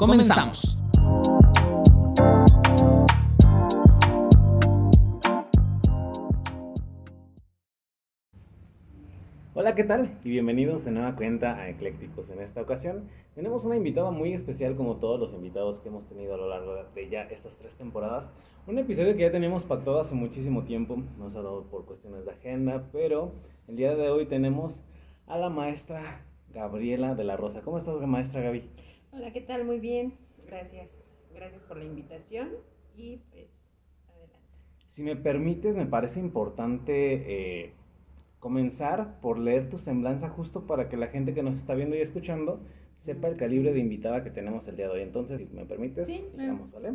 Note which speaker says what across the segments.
Speaker 1: comenzamos. Hola, ¿qué tal? Y bienvenidos de nueva cuenta a Eclécticos. En esta ocasión tenemos una invitada muy especial como todos los invitados que hemos tenido a lo largo de ya estas tres temporadas. Un episodio que ya teníamos pactado hace muchísimo tiempo, nos ha dado por cuestiones de agenda, pero el día de hoy tenemos a la maestra Gabriela de la Rosa. ¿Cómo estás, maestra Gaby?
Speaker 2: Hola, ¿qué tal? Muy bien. Gracias. Gracias por la invitación y pues adelante.
Speaker 1: Si me permites, me parece importante eh, comenzar por leer tu semblanza justo para que la gente que nos está viendo y escuchando sepa el calibre de invitada que tenemos el día de hoy. Entonces, si me permites,
Speaker 2: Sí,
Speaker 1: digamos, ¿vale?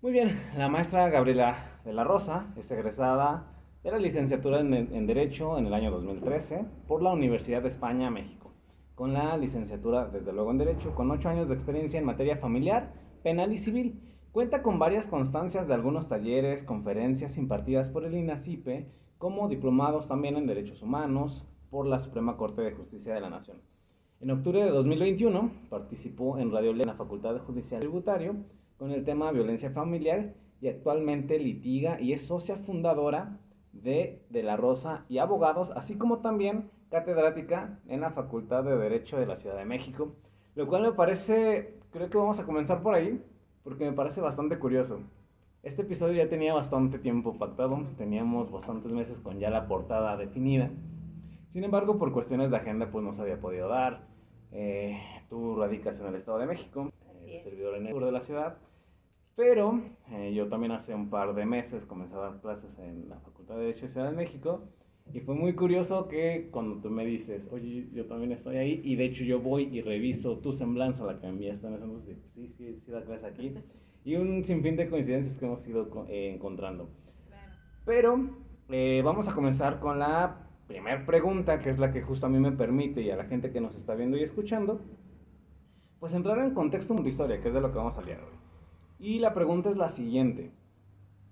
Speaker 1: Muy bien, la maestra Gabriela de la Rosa es egresada de la licenciatura en, en Derecho en el año 2013 por la Universidad de España, México, con la licenciatura, desde luego, en Derecho, con ocho años de experiencia en materia familiar, penal y civil. Cuenta con varias constancias de algunos talleres, conferencias impartidas por el INACIPE, como diplomados también en Derechos Humanos por la Suprema Corte de Justicia de la Nación. En octubre de 2021 participó en Radio en la Facultad de Judicial Tributario con el tema violencia familiar y actualmente litiga y es socia fundadora de De la Rosa y Abogados, así como también catedrática en la Facultad de Derecho de la Ciudad de México, lo cual me parece, creo que vamos a comenzar por ahí, porque me parece bastante curioso. Este episodio ya tenía bastante tiempo pactado, teníamos bastantes meses con ya la portada definida. Sin embargo, por cuestiones de agenda, pues no se había podido dar. Eh, tú radicas en el Estado de México, eh, servidor en el sur de la ciudad. Pero eh, yo también hace un par de meses comencé a dar clases en la Facultad de Derecho de Ciudad de México. Y fue muy curioso que cuando tú me dices, oye, yo también estoy ahí, y de hecho yo voy y reviso tu semblanza, la que me enviaste en ese entonces, sí, sí, sí, la clase aquí. Y un sinfín de coincidencias que hemos ido eh, encontrando.
Speaker 2: Claro.
Speaker 1: Pero eh, vamos a comenzar con la primera pregunta, que es la que justo a mí me permite y a la gente que nos está viendo y escuchando, pues entrar en contexto con tu historia, que es de lo que vamos a hablar hoy. Y la pregunta es la siguiente.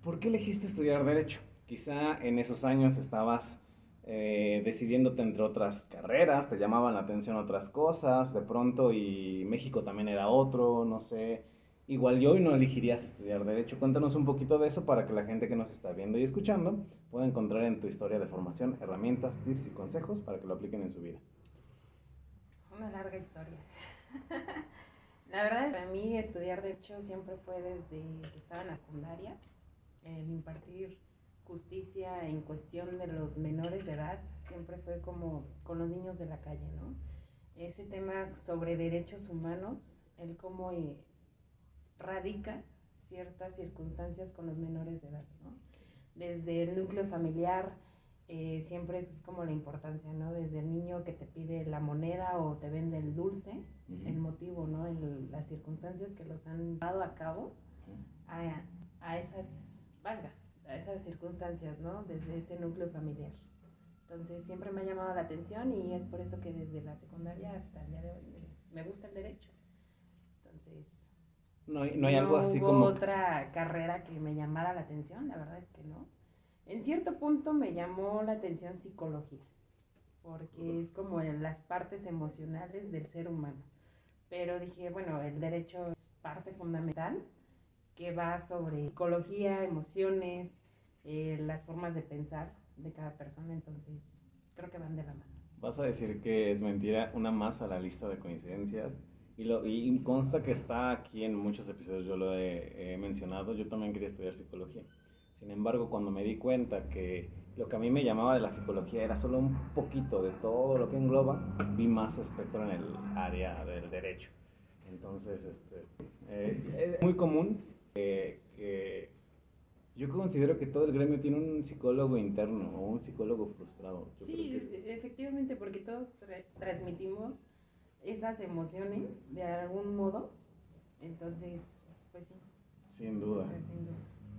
Speaker 1: ¿Por qué elegiste estudiar Derecho? Quizá en esos años estabas eh, decidiéndote entre otras carreras, te llamaban la atención otras cosas, de pronto y México también era otro, no sé. Igual yo hoy no elegirías estudiar Derecho. Cuéntanos un poquito de eso para que la gente que nos está viendo y escuchando pueda encontrar en tu historia de formación herramientas, tips y consejos para que lo apliquen en su vida.
Speaker 2: Una larga historia. la verdad, para mí estudiar Derecho siempre fue desde que estaba en la secundaria. El impartir justicia en cuestión de los menores de edad siempre fue como con los niños de la calle, ¿no? Ese tema sobre derechos humanos, el cómo eh, radica ciertas circunstancias con los menores de edad, ¿no? Desde el núcleo familiar, eh, siempre es como la importancia, ¿no? Desde el niño que te pide la moneda o te vende el dulce, el motivo, ¿no? El- las circunstancias que los han dado a cabo a, a esas, valga, esas circunstancias, ¿no? Desde ese núcleo familiar. Entonces siempre me ha llamado la atención y es por eso que desde la secundaria hasta el día de hoy me, me gusta el derecho. Entonces,
Speaker 1: No hay, no hay algo así
Speaker 2: hubo
Speaker 1: como...
Speaker 2: otra carrera que me llamara la atención, la verdad es que no. En cierto punto me llamó la atención psicología, porque es como en las partes emocionales del ser humano. Pero dije, bueno, el derecho es parte fundamental que va sobre psicología, emociones, eh, las formas de pensar de cada persona, entonces creo que van de la mano.
Speaker 1: Vas a decir que es mentira, una más a la lista de coincidencias. Y, lo, y consta que está aquí en muchos episodios, yo lo he, he mencionado, yo también quería estudiar psicología. Sin embargo, cuando me di cuenta que lo que a mí me llamaba de la psicología era solo un poquito de todo lo que engloba, vi más espectro en el área del derecho. Entonces, este, eh, es muy común que, que yo considero que todo el gremio tiene un psicólogo interno o un psicólogo frustrado. Yo
Speaker 2: Sí,
Speaker 1: que
Speaker 2: efectivamente, porque todos tra- transmitimos esas emociones de algún modo Entonces, pues sí.
Speaker 1: Sin duda.
Speaker 2: o sea, sin duda.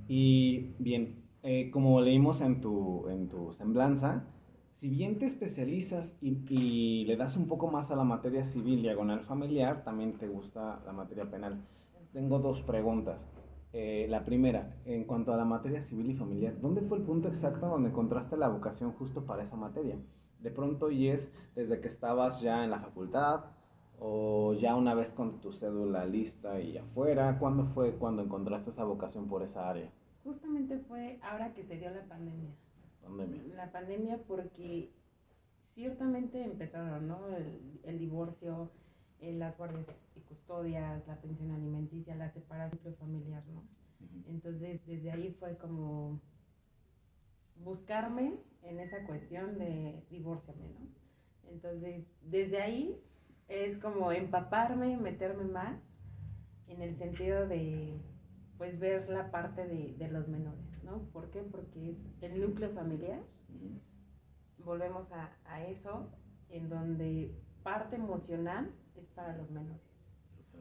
Speaker 1: Y bien, eh, como leímos en tu, en tu semblanza, si bien te especializas y, y le das un poco más a la materia civil diagonal familiar, también te gusta la materia penal. Tengo dos preguntas. Eh, la primera, en cuanto a la materia civil y familiar, ¿dónde fue el punto exacto donde encontraste la vocación justo para esa materia? De pronto, y es desde que estabas ya en la facultad o ya una vez con tu cédula lista y afuera, ¿cuándo fue cuando encontraste esa vocación por esa área?
Speaker 2: Justamente fue ahora que se dio la pandemia.
Speaker 1: Pandemia.
Speaker 2: La pandemia porque ciertamente empezaron, ¿no? El, el divorcio, eh, las guardias y custodias, la pensión alimenticia, la separación familiar, ¿no? Entonces, desde ahí fue como buscarme en esa cuestión de divórciame, ¿no? Entonces, desde ahí es como empaparme, meterme más en el sentido de, pues, ver la parte de, de los menores, ¿no? ¿Por qué? Porque es el núcleo familiar, volvemos a, a eso, en donde parte emocional es para los menores.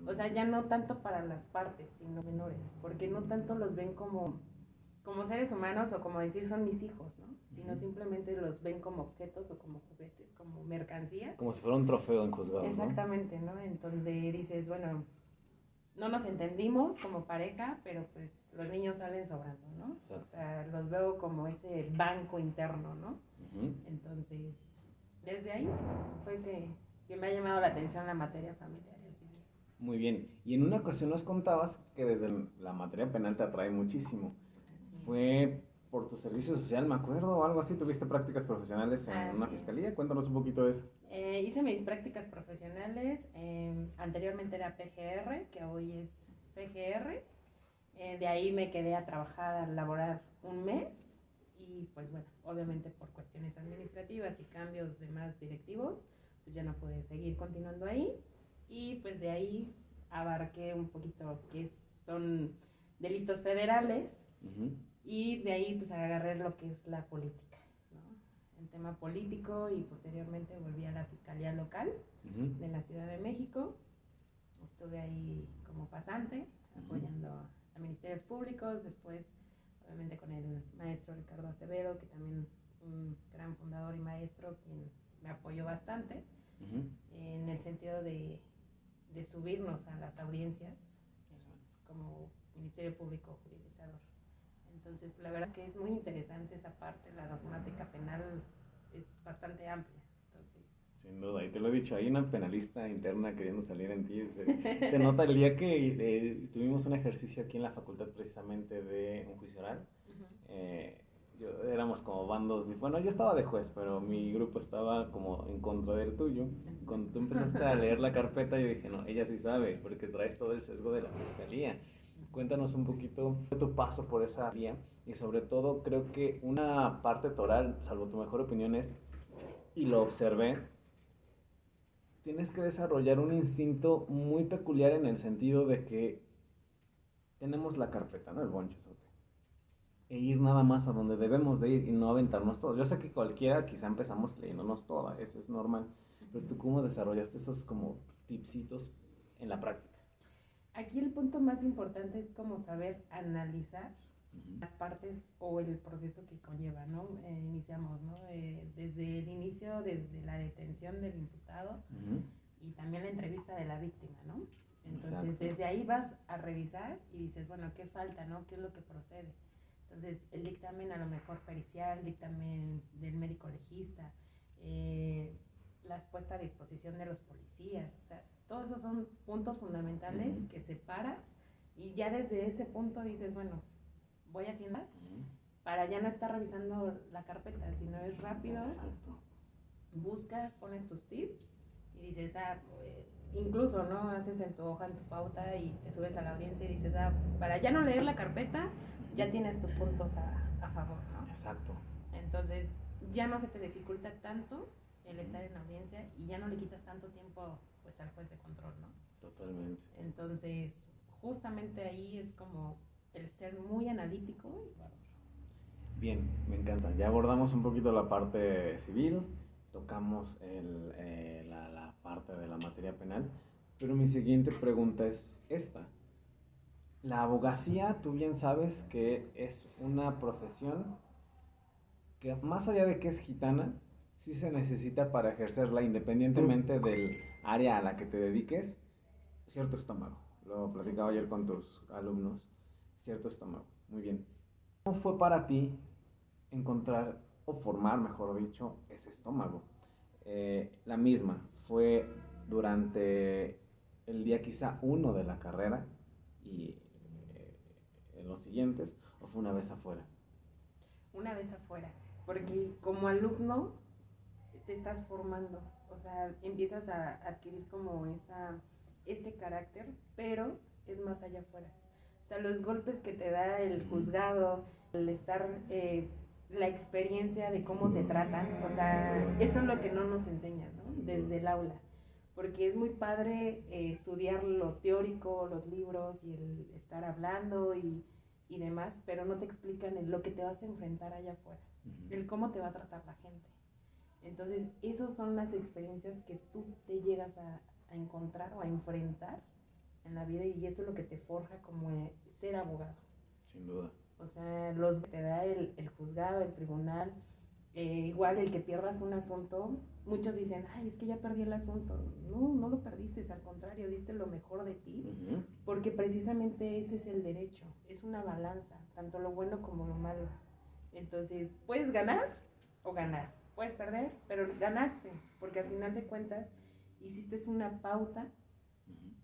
Speaker 2: O sea, ya no tanto para las partes, sino menores, porque no tanto los ven como, como seres humanos o como decir son mis hijos, ¿no? Sino simplemente los ven como objetos o como juguetes, como mercancías.
Speaker 1: Como si fuera un trofeo en juzgado, ¿no?
Speaker 2: Exactamente, ¿no? En donde dices, bueno, no nos entendimos como pareja, pero pues los niños salen sobrando, ¿no?
Speaker 1: Exacto.
Speaker 2: O sea, los veo como ese banco interno, ¿no?
Speaker 1: Ujú.
Speaker 2: Entonces, desde ahí fue que, que me ha llamado la atención la materia familiar.
Speaker 1: Muy bien. Y en una ocasión nos contabas que desde la materia penal te atrae muchísimo. Fue por tu servicio social, me acuerdo, o algo así. ¿Tuviste prácticas profesionales en
Speaker 2: Así
Speaker 1: una
Speaker 2: es.
Speaker 1: fiscalía? Cuéntanos un poquito de eso.
Speaker 2: Eh, hice mis prácticas profesionales, eh, anteriormente era PGR, que hoy es PGR. Eh, de ahí me quedé a trabajar, a laborar un mes y pues bueno, obviamente por cuestiones administrativas y cambios de más directivos, pues ya no pude seguir continuando ahí y pues de ahí abarqué un poquito que son delitos federales
Speaker 1: Ujú.
Speaker 2: y de ahí pues agarré lo que es la política, ¿no? El tema político y posteriormente volví a la Fiscalía Local
Speaker 1: Ujú.
Speaker 2: de la Ciudad de México. Estuve ahí como pasante, apoyando a ministerios públicos, después obviamente con el maestro Ricardo Acevedo, que también un gran fundador y maestro, quien me apoyó bastante
Speaker 1: Ujú.
Speaker 2: en el sentido de, de subirnos a las audiencias como Ministerio Público Juridizador. Entonces, la verdad es que es muy interesante esa parte, la dogmática penal es bastante amplia. Entonces,
Speaker 1: Sin duda, y te lo he dicho, hay una penalista interna queriendo salir en ti. Se, se nota el día que eh, tuvimos un ejercicio aquí en la facultad precisamente de un juicio oral. eh, yo, éramos como bandos, bueno, yo estaba de juez, pero mi grupo estaba como en contra del tuyo. Cuando tú empezaste a leer la carpeta, yo dije, no, ella sí sabe, porque traes todo el sesgo de la fiscalía. Cuéntanos un poquito de tu paso por esa vía y sobre todo creo que una parte toral, salvo tu mejor opinión, es, y lo observé, tienes que desarrollar un instinto muy peculiar en el sentido de que tenemos la carpeta, ¿no? El bonchezote. E ir nada más a donde debemos de ir y no aventarnos todos. Yo sé que cualquiera quizá empezamos leyéndonos toda, eso es normal. Pero tú cómo desarrollaste esos como tipsitos en la práctica.
Speaker 2: Aquí el punto más importante es como saber analizar las partes o el proceso que conlleva, ¿no? Eh, iniciamos, ¿no? Eh, desde el inicio, desde la detención del imputado
Speaker 1: Ujú.
Speaker 2: y también la entrevista de la víctima, ¿no? Entonces,
Speaker 1: Exacto.
Speaker 2: desde ahí vas a revisar y dices, bueno, ¿qué falta, no? ¿Qué es lo que procede? Entonces, el dictamen a lo mejor pericial, dictamen del médico legista, eh, la puesta a disposición de los policías, o sea, todos esos son puntos fundamentales
Speaker 1: Ujú.
Speaker 2: que separas y ya desde ese punto dices, bueno, voy haciendo
Speaker 1: Ujú.
Speaker 2: para ya no estar revisando la carpeta, sino es rápido,
Speaker 1: Exacto.
Speaker 2: buscas, pones tus tips y dices, ah, pues, incluso, ¿no? Haces en tu hoja, en tu pauta y te subes a la audiencia y dices, ah, para ya no leer la carpeta, ya tienes tus puntos a, a favor, ¿no?
Speaker 1: Exacto.
Speaker 2: Entonces, ya no se te dificulta tanto el estar en la audiencia y ya no le quitas tanto tiempo, pues, al juez de control, ¿no?
Speaker 1: Totalmente.
Speaker 2: Entonces, justamente ahí es como el ser muy analítico.
Speaker 1: Bien, me encanta. Ya abordamos un poquito la parte civil, tocamos el, eh, la, la parte de la materia penal, Pero mi siguiente pregunta es esta. La abogacía, tú bien sabes que es una profesión que más allá de que es gitana, sí se necesita para ejercerla independientemente del área a la que te dediques, cierto estómago. Lo platicaba ayer con tus alumnos, cierto estómago. Muy bien. ¿Cómo fue para ti encontrar o formar, mejor dicho, ese estómago? Eh, la misma, fue durante el día quizá uno de la carrera y los siguientes, o fue una vez afuera?
Speaker 2: Una vez afuera, porque como alumno te estás formando, o sea, empiezas a adquirir como esa, ese carácter, pero es más allá afuera. O sea, los golpes que te da el juzgado, el estar, eh, la experiencia de cómo te tratan, o sea, eso es lo que no nos enseñan, ¿no? Desde el aula. Porque es muy padre eh, estudiar lo teórico, los libros y el estar hablando y, y demás, pero no te explican en lo que te vas a enfrentar allá afuera, el cómo te va a tratar la gente. Entonces, esas son las experiencias que tú te llegas a, encontrar o a enfrentar en la vida y eso es lo que te forja como eh, ser abogado.
Speaker 1: Sin duda.
Speaker 2: O sea, los que te da el, juzgado, el tribunal, eh, igual el que pierdas un asunto, muchos dicen, ay, es que ya perdí el asunto. No, no lo perdiste, al contrario, diste lo mejor de ti, porque precisamente ese es el derecho, es una balanza, tanto lo bueno como lo malo. Entonces, puedes ganar o ganar puedes perder, pero ganaste, porque al final de cuentas hiciste una pauta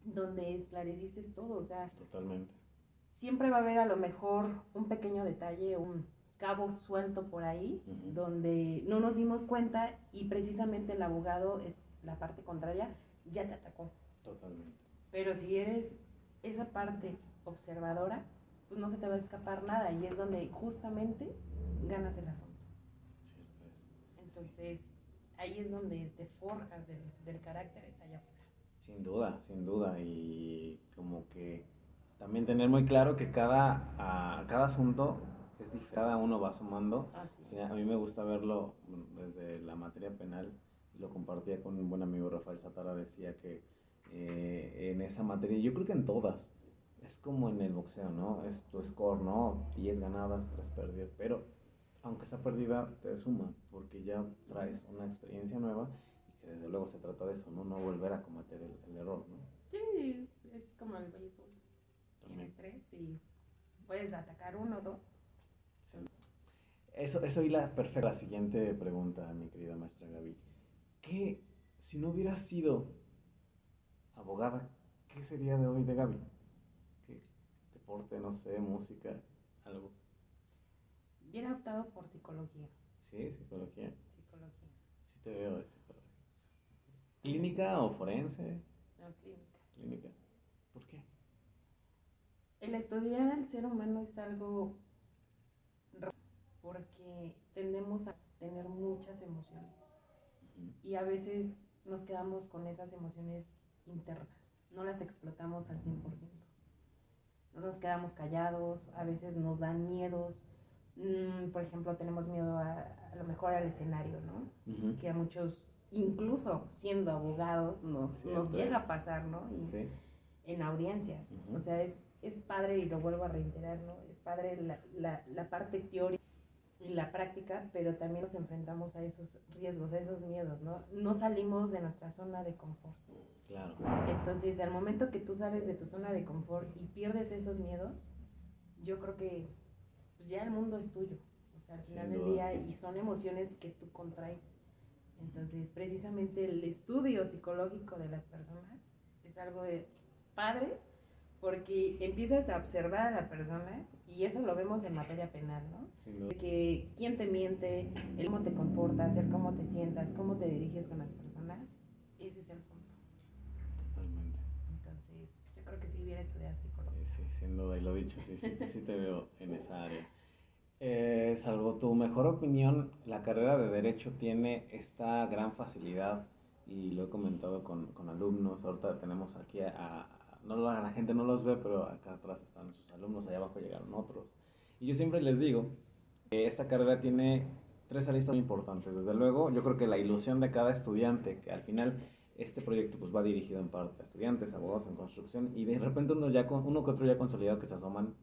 Speaker 2: donde esclareciste todo, o sea,
Speaker 1: totalmente.
Speaker 2: Siempre va a haber a lo mejor un pequeño detalle, un cabo suelto por ahí, donde no nos dimos cuenta y precisamente el abogado es la parte contraria, ya te atacó.
Speaker 1: Totalmente.
Speaker 2: Pero si eres esa parte observadora, pues no se te va a escapar nada y es donde justamente ganas el asunto. Entonces, ahí es donde te forjas del, carácter, es allá afuera.
Speaker 1: Sin duda, sin duda. Y como que también tener muy claro que cada, a, cada asunto es diferente, cada uno va sumando. A mí me gusta verlo desde la materia penal, lo compartía con un buen amigo Rafael Satara, decía que eh, en esa materia, yo creo que en todas, es como en el boxeo, ¿no? Es tu score, ¿no? 10 ganadas, 3 perdidas, pero aunque esa pérdida te suma, porque ya traes una experiencia nueva y que desde luego se trata de eso, ¿no? No volver a cometer el, error, ¿no?
Speaker 2: Sí, es como el béisbol. Tienes tres y puedes atacar uno o dos.
Speaker 1: Eso, eso y la perfecta la siguiente pregunta, mi querida maestra Gaby. ¿Qué, si no hubieras sido abogada, qué sería de hoy de Gaby? ¿Qué deporte, no sé, música, algo?
Speaker 2: hubiera optado por psicología.
Speaker 1: Sí, psicología.
Speaker 2: Psicología.
Speaker 1: Sí te veo de psicología. ¿Clínica o forense?
Speaker 2: No, clínica.
Speaker 1: Clínica. ¿Por qué?
Speaker 2: El estudiar al ser humano es algo porque tendemos a tener muchas emociones y a veces nos quedamos con esas emociones internas, no las explotamos al 100%. No nos quedamos callados, a veces nos dan miedos, Mm, por ejemplo, tenemos miedo a, a lo mejor al escenario, ¿no? Que a muchos, incluso siendo abogados, nos, nos llega a pasar, ¿no? Y En audiencias. O sea, es, es padre, y lo vuelvo a reiterar, ¿no? Es padre la, la, la parte teórica y la práctica, pero también nos enfrentamos a esos riesgos, a esos miedos, ¿no? No salimos de nuestra zona de confort.
Speaker 1: Claro.
Speaker 2: Entonces, al momento que tú sales de tu zona de confort y pierdes esos miedos, yo creo que pues ya el mundo es tuyo. O sea, al final del día, y son emociones que tú contraes. Entonces, precisamente el estudio psicológico de las personas es algo de padre porque empiezas a observar a la persona y eso lo vemos en materia penal, ¿no? De que quién te miente, el cómo te comportas, el cómo te sientas, cómo te diriges con las personas, ese es el punto.
Speaker 1: Totalmente.
Speaker 2: Entonces, yo creo que si hubiera estudiado psicología.
Speaker 1: Sí, sí, sin duda, y lo dicho, sí, sí, sí te veo en esa área. Eh, salvo tu mejor opinión, la carrera de Derecho tiene esta gran facilidad y lo he comentado con, con alumnos. Ahorita tenemos aquí a, no la gente no los ve, pero acá atrás están sus alumnos, allá abajo llegaron otros. Y yo siempre les digo que esta carrera tiene tres aristas muy importantes. Desde luego, yo creo que la ilusión de cada estudiante, que al final este proyecto pues va dirigido en parte a estudiantes, abogados en construcción y de repente uno ya con, uno que otro ya consolidado que se asoman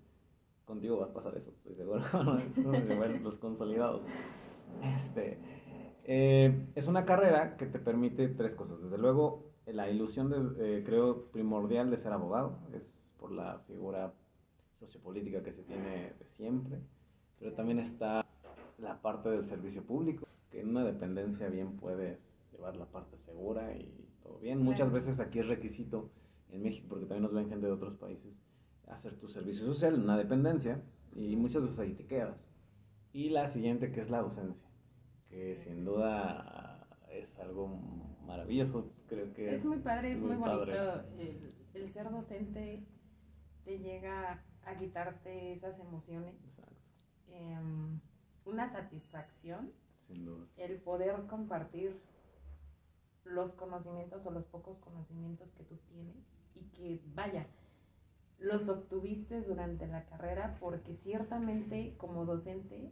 Speaker 1: contigo va a pasar eso, estoy seguro. los consolidados. Este, eh, es una carrera que te permite tres cosas. Desde luego, la ilusión, de, eh, creo, primordial de ser abogado es por la figura sociopolítica que se tiene de siempre, pero también está la parte del servicio público, que en una dependencia bien puedes llevar la parte segura y todo bien. Muchas veces aquí es requisito en México, porque también nos ven gente de otros países, hacer tu servicio social en una dependencia y muchas veces ahí te quedas. Y la siguiente que es la docencia, que sin duda es algo maravilloso, creo que
Speaker 2: es, muy padre, es muy, bonito. El, el, ser docente te llega a quitarte esas emociones. Em, una satisfacción. El poder compartir los conocimientos o los pocos conocimientos que tú tienes y que, vaya, los obtuviste durante la carrera porque ciertamente como docente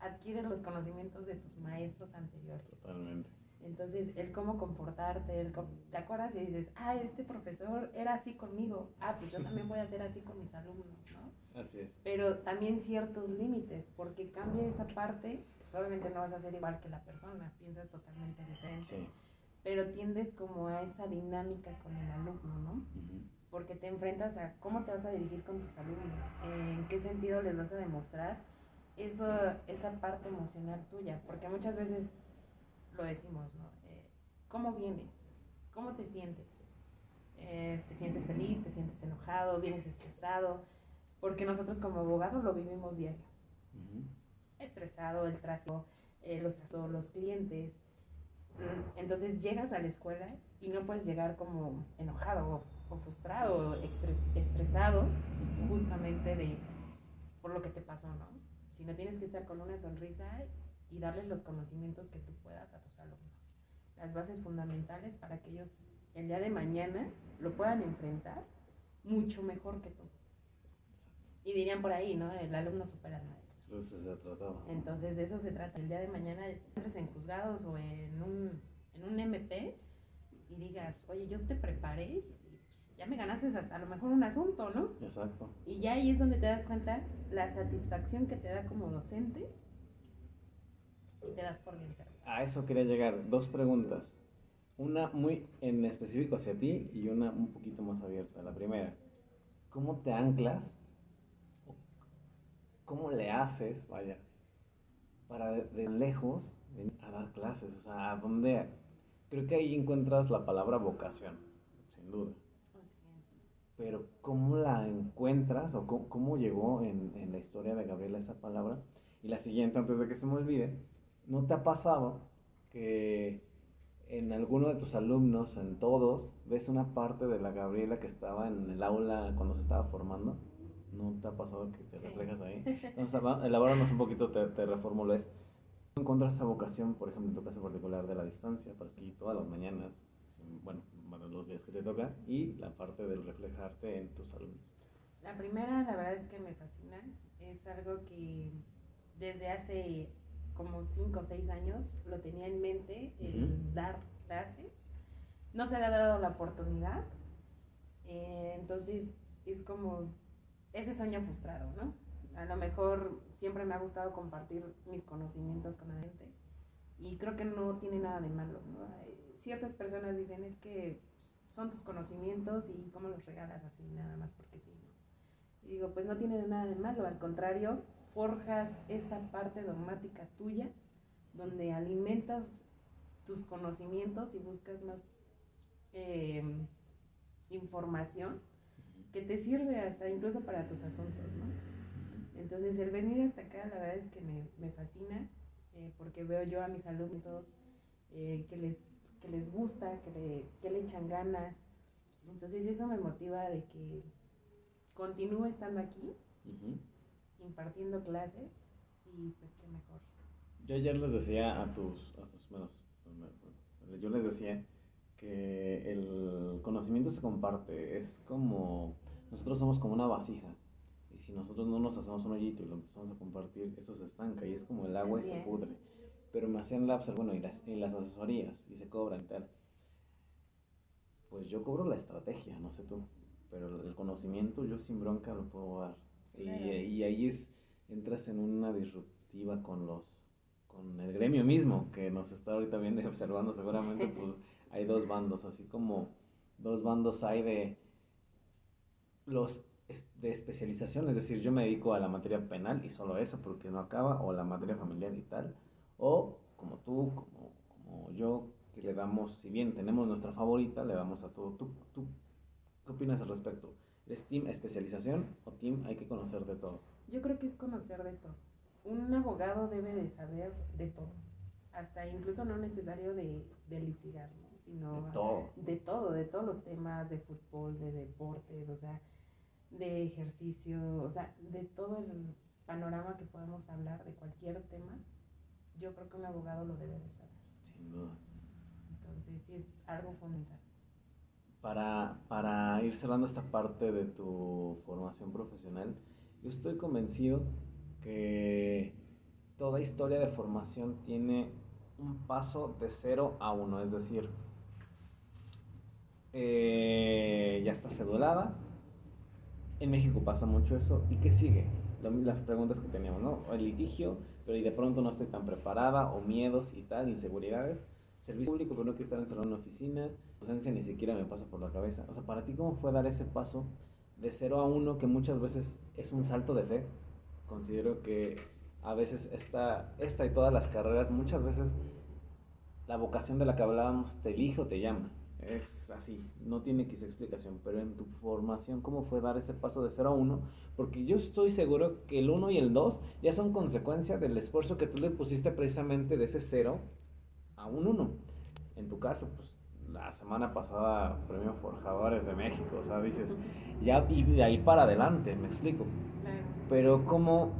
Speaker 2: adquieres los conocimientos de tus maestros anteriores.
Speaker 1: Totalmente.
Speaker 2: Entonces, el cómo comportarte, el te acuerdas y dices, ah, este profesor era así conmigo, ah, pues yo también voy a ser así con mis alumnos, ¿no?
Speaker 1: Así es.
Speaker 2: Pero también ciertos límites, porque cambia esa parte, pues obviamente no vas a ser igual que la persona, piensas totalmente diferente. Sí. Pero tiendes como a esa dinámica con el alumno, ¿no? Porque te enfrentas a cómo te vas a dirigir con tus alumnos, en qué sentido les vas a demostrar eso, esa parte emocional tuya, porque muchas veces lo decimos, ¿no? Eh, ¿Cómo vienes? ¿Cómo te sientes? Eh, ¿Te sientes feliz? ¿Te sientes enojado? ¿Vienes estresado? Porque nosotros como abogados lo vivimos diario. Estresado, el tráfico, eh, los, los clientes. Entonces llegas a la escuela y no puedes llegar como enojado o, frustrado o estresado justamente de por lo que te pasó, ¿no? Sino tienes que estar con una sonrisa y darles los conocimientos que tú puedas a tus alumnos. Las bases fundamentales para que ellos el día de mañana lo puedan enfrentar mucho mejor que tú. Y dirían por ahí, ¿no? El alumno supera al maestro. Entonces de eso se trata. El día de mañana entres en juzgados o en un, en un MP y digas, oye, yo te preparé, ya me ganaste hasta a lo mejor un asunto, ¿no?
Speaker 1: Exacto.
Speaker 2: Y ya ahí es donde te das cuenta la satisfacción que te da como docente y te das por bien
Speaker 1: A eso quería llegar. Dos preguntas. Una muy en específico hacia ti y una un poquito más abierta. La primera, ¿cómo te anclas? ¿Cómo le haces, vaya, para de, lejos venir a dar clases? O sea, ¿a dónde? Creo que ahí encuentras la palabra vocación, sin duda. Pero ¿cómo la encuentras o cómo, cómo llegó en, en la historia de Gabriela esa palabra? Y la siguiente, antes de que se me olvide, ¿No te ha pasado que en alguno de tus alumnos, en todos, ves una parte de la Gabriela que estaba en el aula cuando se estaba formando? ¿No te ha pasado que te reflejas ahí? Entonces, elabóranos un poquito, te, te reformulo. Es, encuentras esa vocación, por ejemplo, en tu caso particular, de la distancia, para seguir todas las mañanas, bueno, los días que te toca, y la parte del reflejarte en tus alumnos?
Speaker 2: La primera, la verdad es que me fascina. Es algo que desde hace como 5 o 6 años lo tenía en mente, el dar clases. No se le ha dado la oportunidad. Eh, entonces es como ese sueño frustrado, ¿no? A lo mejor siempre me ha gustado compartir mis conocimientos con la gente y creo que no tiene nada de malo, ¿no? Ciertas personas dicen es que son tus conocimientos y cómo los regalas así, nada más porque sí, ¿no? Y digo, pues no tiene nada de malo, al contrario, forjas esa parte dogmática tuya, donde alimentas tus conocimientos y buscas más em, información que te sirve hasta incluso para tus asuntos, ¿no? Entonces el venir hasta acá la verdad es que me, fascina eh, porque veo yo a mis alumnos eh, que, les, que les gusta, que le, que le echan ganas. Entonces eso me motiva de que continúe estando aquí impartiendo clases y pues qué mejor.
Speaker 1: Yo ayer les decía a tus, a tus bueno, yo les decía que el conocimiento se comparte, es como, nosotros somos como una vasija, y si nosotros no nos hacemos un hoyito y lo empezamos a compartir, eso se estanca y es como el agua y se pudre. Pero me hacían la bueno, y las, y las asesorías, y se cobran y tal. Pues yo cobro la estrategia, no sé tú, pero el conocimiento yo sin bronca lo puedo dar. Y, y ahí es, entras en una disruptiva con los con el gremio mismo, que nos está ahorita viendo y observando seguramente, pues hay dos bandos, así como dos bandos hay de los de especialización, es decir, yo me dedico a la materia penal y solo eso, porque no acaba, o la materia familiar y tal, o como tú, como, como yo, que le damos, si bien tenemos nuestra favorita, le damos a todo. ¿Tú, tú qué opinas al respecto? ¿Es team especialización o team hay que conocer de todo?
Speaker 2: Yo creo que es conocer de todo. Un abogado debe de saber de todo, hasta incluso no necesario de, de litigar, sino
Speaker 1: de todo.
Speaker 2: de todo, de todos los temas de fútbol, de deportes, o sea, de ejercicio, o sea, de todo el panorama que podemos hablar de cualquier tema, yo creo que un abogado lo debe de saber.
Speaker 1: Sin duda.
Speaker 2: Entonces, sí es algo fundamental.
Speaker 1: Para, para ir cerrando esta parte de tu formación profesional, yo estoy convencido que toda historia de formación tiene un paso de 0 a 1, es decir, eh, ya está cedulada. En México pasa mucho eso. ¿Y qué sigue? Las preguntas que teníamos, ¿no? El litigio, pero y de pronto no estoy tan preparada, o miedos y tal, inseguridades. Servicio público, pero no quiero estar encerrado en una oficina. Docencia ni siquiera me pasa por la cabeza. O sea, para ti, ¿cómo fue dar ese paso de 0 a 1 que muchas veces es un salto de fe? Considero que a veces esta, esta y todas las carreras, muchas veces la vocación de la que hablábamos te elige o te llama. Es así, no tiene quizá explicación, pero en tu formación, ¿cómo fue dar ese paso de 0 a 1? Porque yo estoy seguro que el 1 y el 2 ya son consecuencia del esfuerzo que tú le pusiste precisamente de ese 0 a un 1. En tu caso, pues la semana pasada premio Forjadores de México, o sea, dices, ya y de ahí para adelante, me explico. Pero ¿cómo,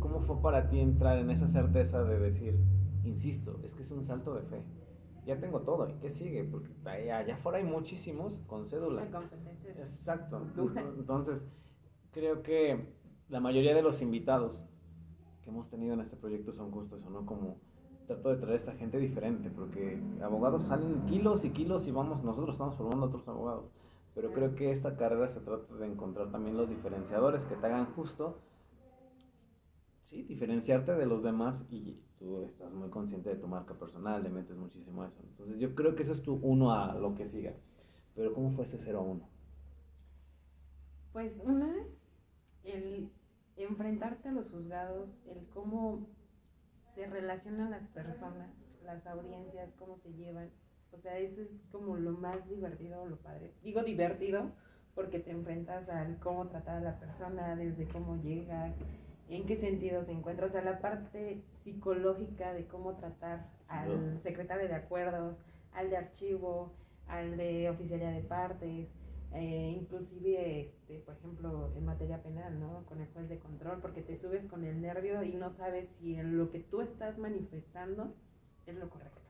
Speaker 1: ¿cómo fue para ti entrar en esa certeza de decir, insisto, es que es un salto de fe? Ya tengo todo, ¿y qué sigue? Porque allá afuera hay muchísimos con cédula. Exacto. Entonces, creo que la mayoría de los invitados que hemos tenido en este proyecto son justos, o no como trato de traer a esta gente diferente, porque abogados salen kilos y kilos y vamos, nosotros estamos formando otros abogados. Pero creo que esta carrera se trata de encontrar también los diferenciadores que te hagan justo, sí, diferenciarte de los demás y tú estás muy consciente de tu marca personal, le metes muchísimo a eso. Entonces yo creo que eso es tu uno a lo que siga. Pero ¿cómo fue ese 0 a 1?
Speaker 2: Pues una, el enfrentarte a los juzgados, el cómo se relacionan las personas, las audiencias, cómo se llevan. O sea, eso es como lo más divertido, lo padre. Digo divertido porque te enfrentas al cómo tratar a la persona, desde cómo llegas, en qué sentido se encuentra, o sea, la parte psicológica de cómo tratar al secretario de acuerdos, al de archivo, al de oficialía de partes, eh, inclusive, este, por ejemplo, en materia penal, ¿no? Con el juez de control, porque te subes con el nervio y no sabes si en lo que tú estás manifestando es lo correcto.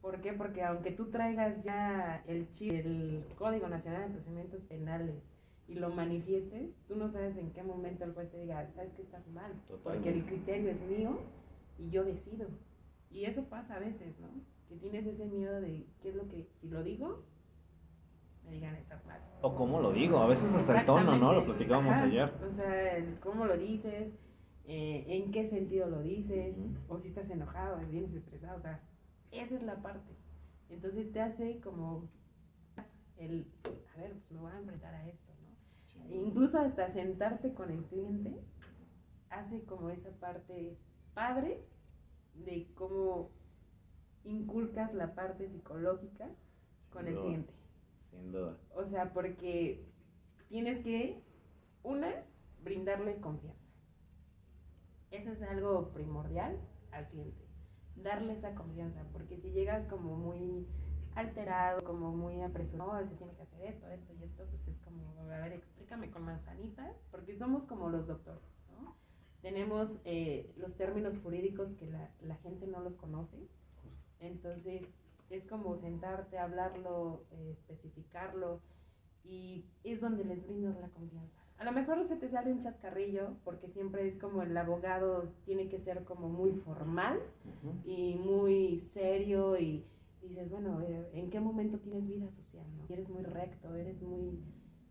Speaker 2: ¿Por qué? Porque aunque tú traigas ya el chip, el Código Nacional de Procedimientos Penales y lo manifiestes, tú no sabes en qué momento el juez te diga, sabes que estás mal, porque el criterio es mío y yo decido. Y eso pasa a veces, ¿no? Que tienes ese miedo de qué es lo que, si lo digo, me digan estás mal.
Speaker 1: O cómo lo digo, a veces hasta el tono, ¿no? Lo platicábamos ayer.
Speaker 2: O sea, cómo lo dices, eh, en qué sentido lo dices, o si estás enojado, vienes estresado, o sea, esa es la parte. Entonces te hace como el, a ver, pues me voy a enfrentar a esto, ¿no? incluso hasta sentarte con el cliente hace como esa parte padre de cómo inculcas la parte psicológica con el cliente.
Speaker 1: Sin duda.
Speaker 2: O sea, porque tienes que, una, brindarle confianza. Eso es algo primordial al cliente. Darle esa confianza, porque si llegas como muy alterado, como muy apresurado, se tiene que hacer esto, esto y esto, pues es como, a ver, explícame con manzanitas, porque somos como los doctores, ¿no? Tenemos eh, los términos jurídicos que la, la gente no los conoce, entonces es como sentarte, hablarlo, eh, especificarlo y es donde les brindas la confianza. A lo mejor se te sale un chascarrillo porque siempre es como el abogado tiene que ser como muy formal y muy serio y, dices, bueno, eh, ¿en qué momento tienes vida social? ¿no? Eres muy recto, eres muy...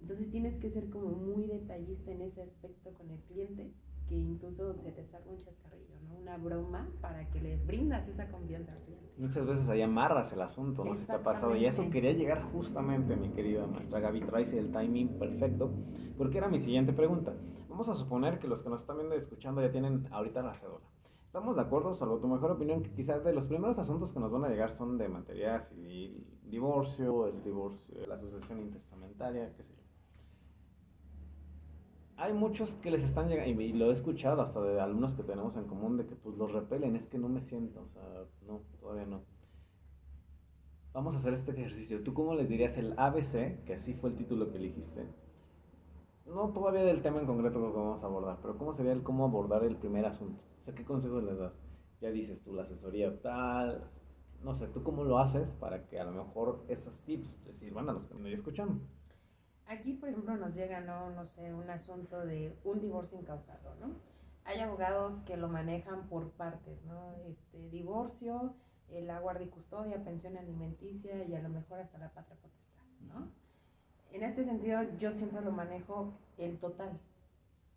Speaker 2: Entonces tienes que ser como muy detallista en ese aspecto con el cliente, que incluso se te salga un chascarrillo. Una broma para que le brindas esa confianza al cliente.
Speaker 1: Muchas veces ahí amarras el asunto, ¿no? Se te ha pasado. Y eso quería llegar justamente, mi querida maestra Gaby, traes el timing perfecto, porque era mi siguiente pregunta. Vamos a suponer que los que nos están viendo y escuchando ya tienen ahorita la cédula. ¿Estamos de acuerdo, salvo tu mejor opinión, que quizás de los primeros asuntos que nos van a llegar son de materia civil, divorcio, el divorcio, la sucesión intestamentaria, qué sé? Hay muchos que les están llegando, y lo he escuchado hasta de algunos que tenemos en común, de que pues los repelen, es que no me siento, o sea, no, todavía no. Vamos a hacer este ejercicio. ¿Tú cómo les dirías el ABC, que así fue el título que elegiste? No todavía del tema en concreto que vamos a abordar, pero ¿cómo sería el cómo abordar el primer asunto? O sea, ¿qué consejos les das? Ya dices tú, la asesoría tal, no sé, ¿tú cómo lo haces para que a lo mejor esos tips les sirvan a los que me escuchando?
Speaker 2: Aquí, por ejemplo, nos llega, no, no sé, un asunto de un divorcio incausado, ¿no? Hay abogados que lo manejan por partes, ¿no? Este, divorcio, la guardia y custodia, pensión alimenticia y a lo mejor hasta la patria potestad, ¿no? En este sentido, yo siempre lo manejo el total,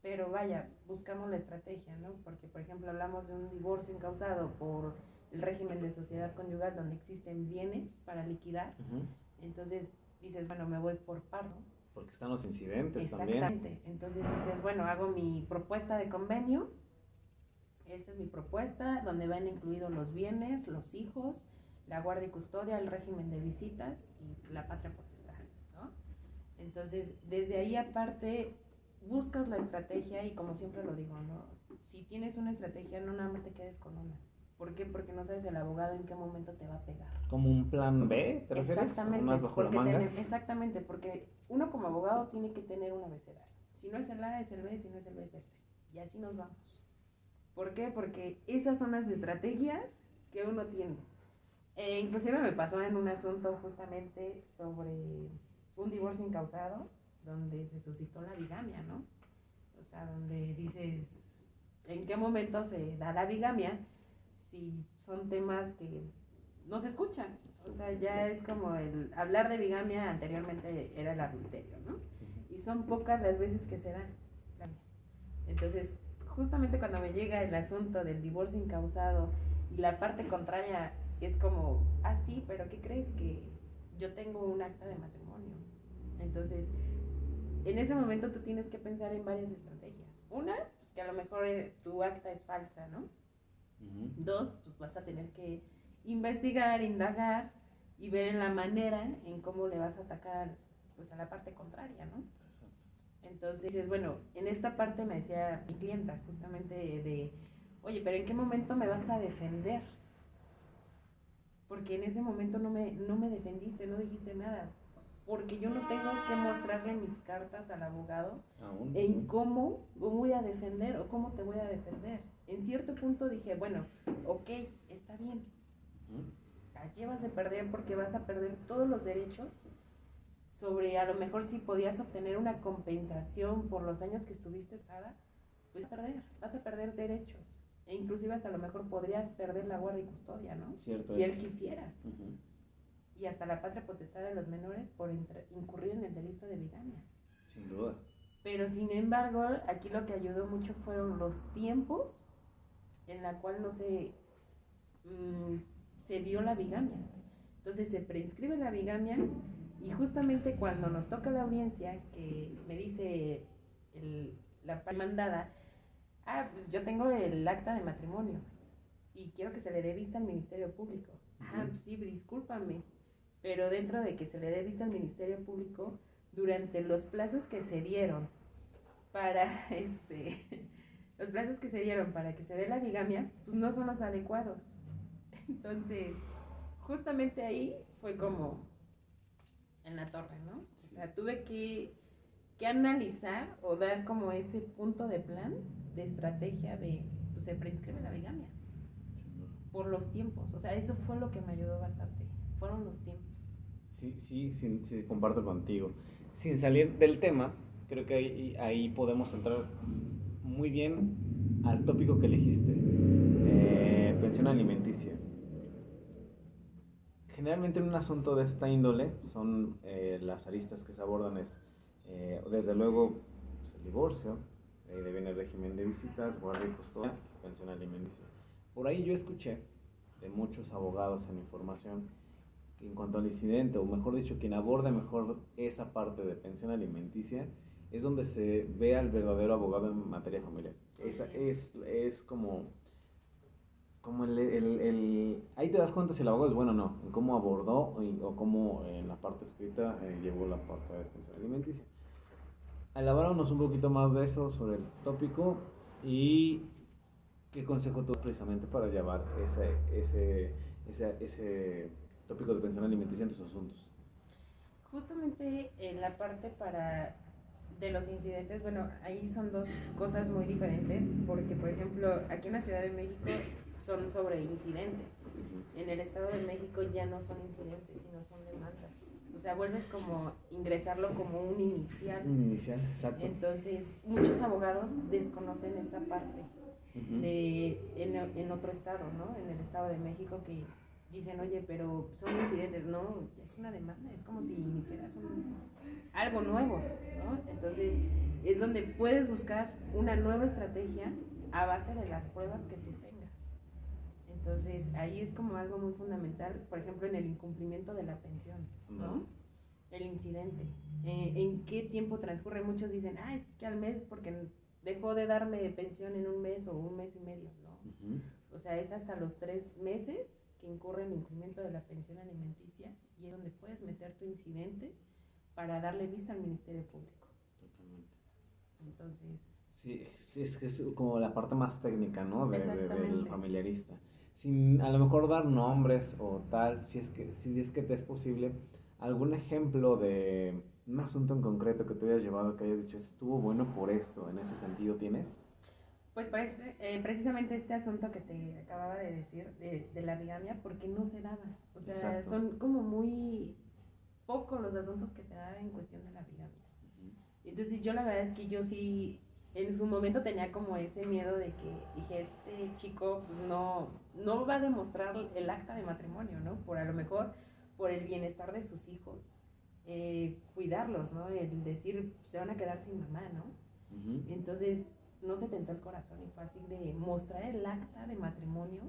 Speaker 2: pero vaya, buscamos la estrategia, ¿no? Porque, por ejemplo, hablamos de un divorcio incausado por el régimen de sociedad conyugal donde existen bienes para liquidar. Entonces dices, bueno, me voy por par, ¿no?
Speaker 1: Porque están los incidentes
Speaker 2: Exactamente. Entonces dices, bueno, hago mi propuesta de convenio. Esta es mi propuesta, donde van incluidos los bienes, los hijos, la guardia y custodia, el régimen de visitas y la patria potestad, ¿no? Entonces, desde ahí aparte buscas la estrategia y como siempre lo digo, ¿no? Si tienes una estrategia, no nada más te quedes con una. ¿Por qué? Porque no sabes el abogado en qué momento te va a pegar.
Speaker 1: ¿Como un plan B? ¿te
Speaker 2: exactamente. Más bajo la manga? exactamente, porque uno como abogado tiene que tener un abecedario. Si no es el A, es el B, si no es el B, es el C. Y así nos vamos. ¿Por qué? Porque esas son las estrategias que uno tiene. E inclusive me pasó en un asunto justamente sobre un divorcio incausado donde se suscitó la bigamia, ¿no? O sea, donde dices, ¿en qué momento se da la bigamia? Si son temas que no se escuchan. O sea, ya es como el hablar de bigamia anteriormente era el adulterio, ¿no? Y son pocas las veces que se dan. Entonces, justamente cuando me llega el asunto del divorcio incausado y la parte contraria es como, ah, sí, pero ¿qué crees que yo tengo un acta de matrimonio? Entonces, en ese momento tú tienes que pensar en varias estrategias. Una, pues que a lo mejor eh, tu acta es falsa, ¿no? Dos, pues vas a tener que investigar, indagar y ver en la manera en cómo le vas a atacar pues a la parte contraria, ¿no? Entonces dices, bueno, en esta parte me decía mi clienta justamente de, oye, pero ¿en qué momento me vas a defender? Porque en ese momento no me, no me defendiste, no dijiste nada porque yo no tengo que mostrarle mis cartas al abogado en cómo voy a defender o cómo te voy a defender. En cierto punto dije, bueno, ok, está bien. La llevas de perder porque vas a perder todos los derechos sobre a lo mejor si podías obtener una compensación por los años que estuviste sada, pues a perder, vas a perder derechos. E inclusive hasta a lo mejor podrías perder la guardia y custodia, ¿no? si él quisiera y hasta la patria potestad de los menores por incurrir en el delito de bigamia.
Speaker 1: Sin duda.
Speaker 2: Pero sin embargo, aquí lo que ayudó mucho fueron los tiempos en la cual no se, mm, se vio la bigamia. Entonces se prescribe la bigamia y justamente cuando nos toca la audiencia, que me dice el, la mandada, ah, pues yo tengo el acta de matrimonio y quiero que se le dé vista al Ministerio Público. Ah, pues sí, discúlpame, pero dentro de que se le dé vista al Ministerio Público, durante los plazos que se dieron para este los plazos que se dieron para que se dé la bigamia, pues no son los adecuados. Entonces, justamente ahí fue como en la torre, ¿no? O sea, tuve que, que analizar o dar como ese punto de plan, de estrategia de, pues se prescribe la bigamia por los tiempos. O sea, eso fue lo que me ayudó bastante, fueron los tiempos.
Speaker 1: Sí, sí, sí, sí, comparto contigo. Sin salir del tema, creo que ahí, ahí podemos entrar muy bien al tópico que elegiste, eh, pensión alimenticia. generalmente en un asunto de esta índole son eh, las aristas que se abordan es, eh, desde luego, pues, el divorcio, ahí viene el régimen de visitas, guardia y custodia, pensión alimenticia. Por ahí yo escuché de muchos abogados en información que en cuanto al incidente, o mejor dicho, quien aborda mejor esa parte de pensión alimenticia, es donde se ve al verdadero abogado en materia familiar. Esa es, es como como el, el, ahí te das cuenta si el abogado es bueno o no, en cómo abordó o cómo en la parte escrita eh, llevó la parte de pensión alimenticia. Elaboranos un poquito más de eso sobre el tópico y qué consejo tú precisamente para llevar ese, ese, ese, ese tópico de pensión alimenticia en tus asuntos.
Speaker 2: Justamente en la parte para de los incidentes, bueno, ahí son dos cosas muy diferentes, porque por ejemplo, aquí en la Ciudad de México son sobre incidentes. En el Estado de México ya no son incidentes, sino son demandas. O sea, vuelves como ingresarlo como un inicial.
Speaker 1: Un inicial, exacto.
Speaker 2: Entonces, muchos abogados desconocen esa parte de, en, en, otro estado, ¿no? En el Estado de México que dicen, oye, pero son incidentes. No, es una demanda, es como si iniciaras un, algo nuevo, ¿no? Entonces, es donde puedes buscar una nueva estrategia a base de las pruebas que tú tengas. Entonces, ahí es como algo muy fundamental, por ejemplo, en el incumplimiento de la pensión, ¿no? El incidente. Eh, ¿En qué tiempo transcurre? Muchos dicen, ah, es que al mes porque dejó de darme pensión en un mes o un mes y medio, ¿no? O sea, es hasta los tres meses que incurre el incumplimiento de la pensión alimenticia y es donde puedes meter tu incidente para darle vista al Ministerio Público. Totalmente. Entonces...
Speaker 1: Sí, es, que es como la parte más técnica, ¿no? del familiarista sin a lo mejor dar nombres o tal, si es que, si es que te es posible, algún ejemplo de un asunto en concreto que te hayas llevado, que hayas dicho, estuvo bueno por esto, en ese sentido, ¿tienes?
Speaker 2: Pues eh, precisamente este asunto que te acababa de decir, de, de la bigamia, porque no se daba. O sea, son como muy pocos los asuntos que se dan en cuestión de la bigamia. Entonces yo la verdad es que yo sí en su momento tenía como ese miedo de que dije, este chico pues, no, no va a demostrar el acta de matrimonio, ¿no? Por a lo mejor por el bienestar de sus hijos, eh, cuidarlos, ¿no? El decir, se van a quedar sin mamá, ¿no? Entonces, no se tentó el corazón y fue así de mostrar el acta de matrimonio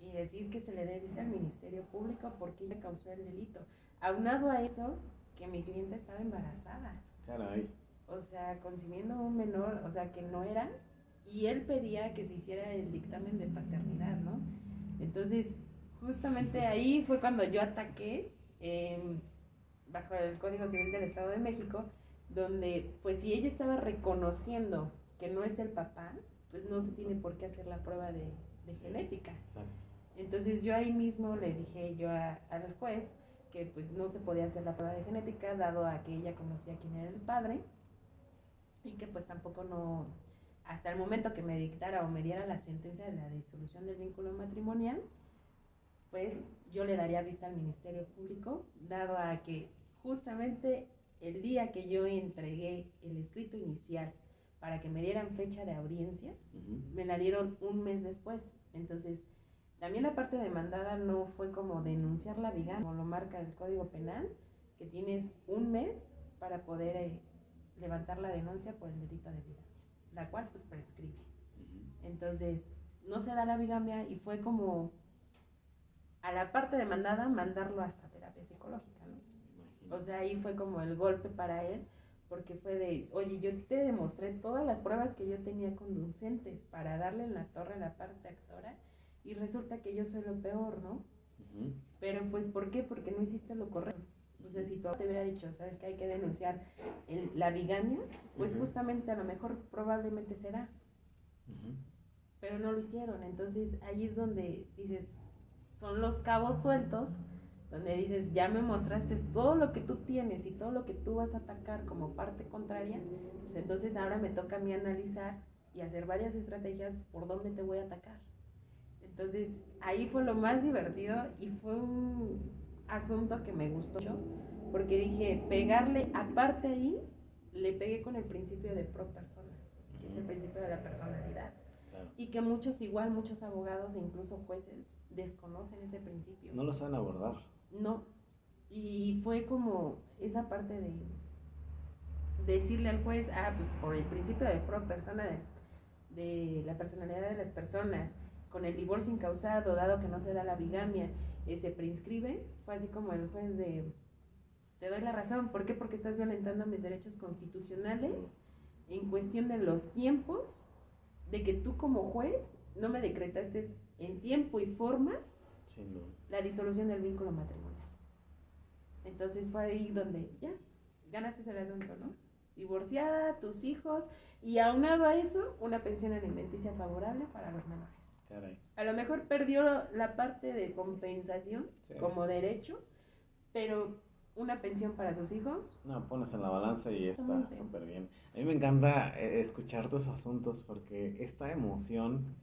Speaker 2: y decir que se le dé vista al Ministerio Público porque ella causó el delito. Aunado a eso, que mi cliente estaba embarazada.
Speaker 1: Caray
Speaker 2: o sea, concibiendo un menor, o sea, que no era, y él pedía que se hiciera el dictamen de paternidad, ¿no? Entonces, justamente ahí fue cuando yo ataqué em, bajo el Código Civil del Estado de México, donde, pues, si ella estaba reconociendo que no es el papá, pues no se tiene por qué hacer la prueba de, genética. Entonces yo ahí mismo le dije yo al juez que pues no se podía hacer la prueba de genética dado a que ella conocía quién era el padre y que pues tampoco no, hasta el momento que me dictara o me diera la sentencia de la disolución del vínculo matrimonial, pues yo le daría vista al Ministerio Público, dado a que justamente el día que yo entregué el escrito inicial para que me dieran fecha de audiencia, me la dieron un mes después. Entonces, también la parte demandada no fue como denunciar la viga, como lo marca el Código Penal, que tienes un mes para poder eh, levantar la denuncia por el delito de bigamia, la cual pues prescribe. Entonces, no se da la bigamia y fue como a la parte demandada mandarlo hasta terapia psicológica, ¿no? O sea, ahí fue como el golpe para él, porque fue de, oye, yo te demostré todas las pruebas que yo tenía conducentes para darle en la torre a la parte actora y resulta que yo soy lo peor, ¿no? Pero pues, ¿por qué? Porque no hiciste lo correcto. O sea, si tú te hubiera dicho, sabes que hay que denunciar la bigamia, pues justamente a lo mejor probablemente será. Pero no lo hicieron. Entonces ahí es donde dices, son los cabos sueltos, donde dices, ya me mostraste todo lo que tú tienes y todo lo que tú vas a atacar como parte contraria, pues entonces ahora me toca a mí analizar y hacer varias estrategias por dónde te voy a atacar. Entonces ahí fue lo más divertido y fue un, asunto que me gustó mucho, porque dije, pegarle aparte ahí, le pegué con el principio de pro persona, que es el principio de la personalidad.
Speaker 1: Claro.
Speaker 2: Y que muchos, igual, muchos abogados e incluso jueces desconocen ese principio.
Speaker 1: No lo saben abordar.
Speaker 2: No. Y fue como esa parte de decirle al juez, ah, pues por el principio de pro persona, de, la personalidad de las personas, con el divorcio incausado, dado que no se da la bigamia, eh, se prescribe, fue así como el juez de, te doy la razón, ¿por qué? Porque estás violentando mis derechos constitucionales en cuestión de los tiempos, de que tú como juez no me decretaste en tiempo y forma La disolución del vínculo matrimonial. Entonces fue ahí donde ya ganaste el asunto, ¿no? Divorciada, tus hijos y aunado a eso, una pensión alimenticia favorable para los menores.
Speaker 1: Caray.
Speaker 2: A lo mejor perdió la parte de compensación
Speaker 1: Sí.
Speaker 2: como derecho, pero una pensión para sus hijos,
Speaker 1: No, pones en la balanza y está súper bien. A mí me encanta eh, escuchar tus asuntos porque esta emoción,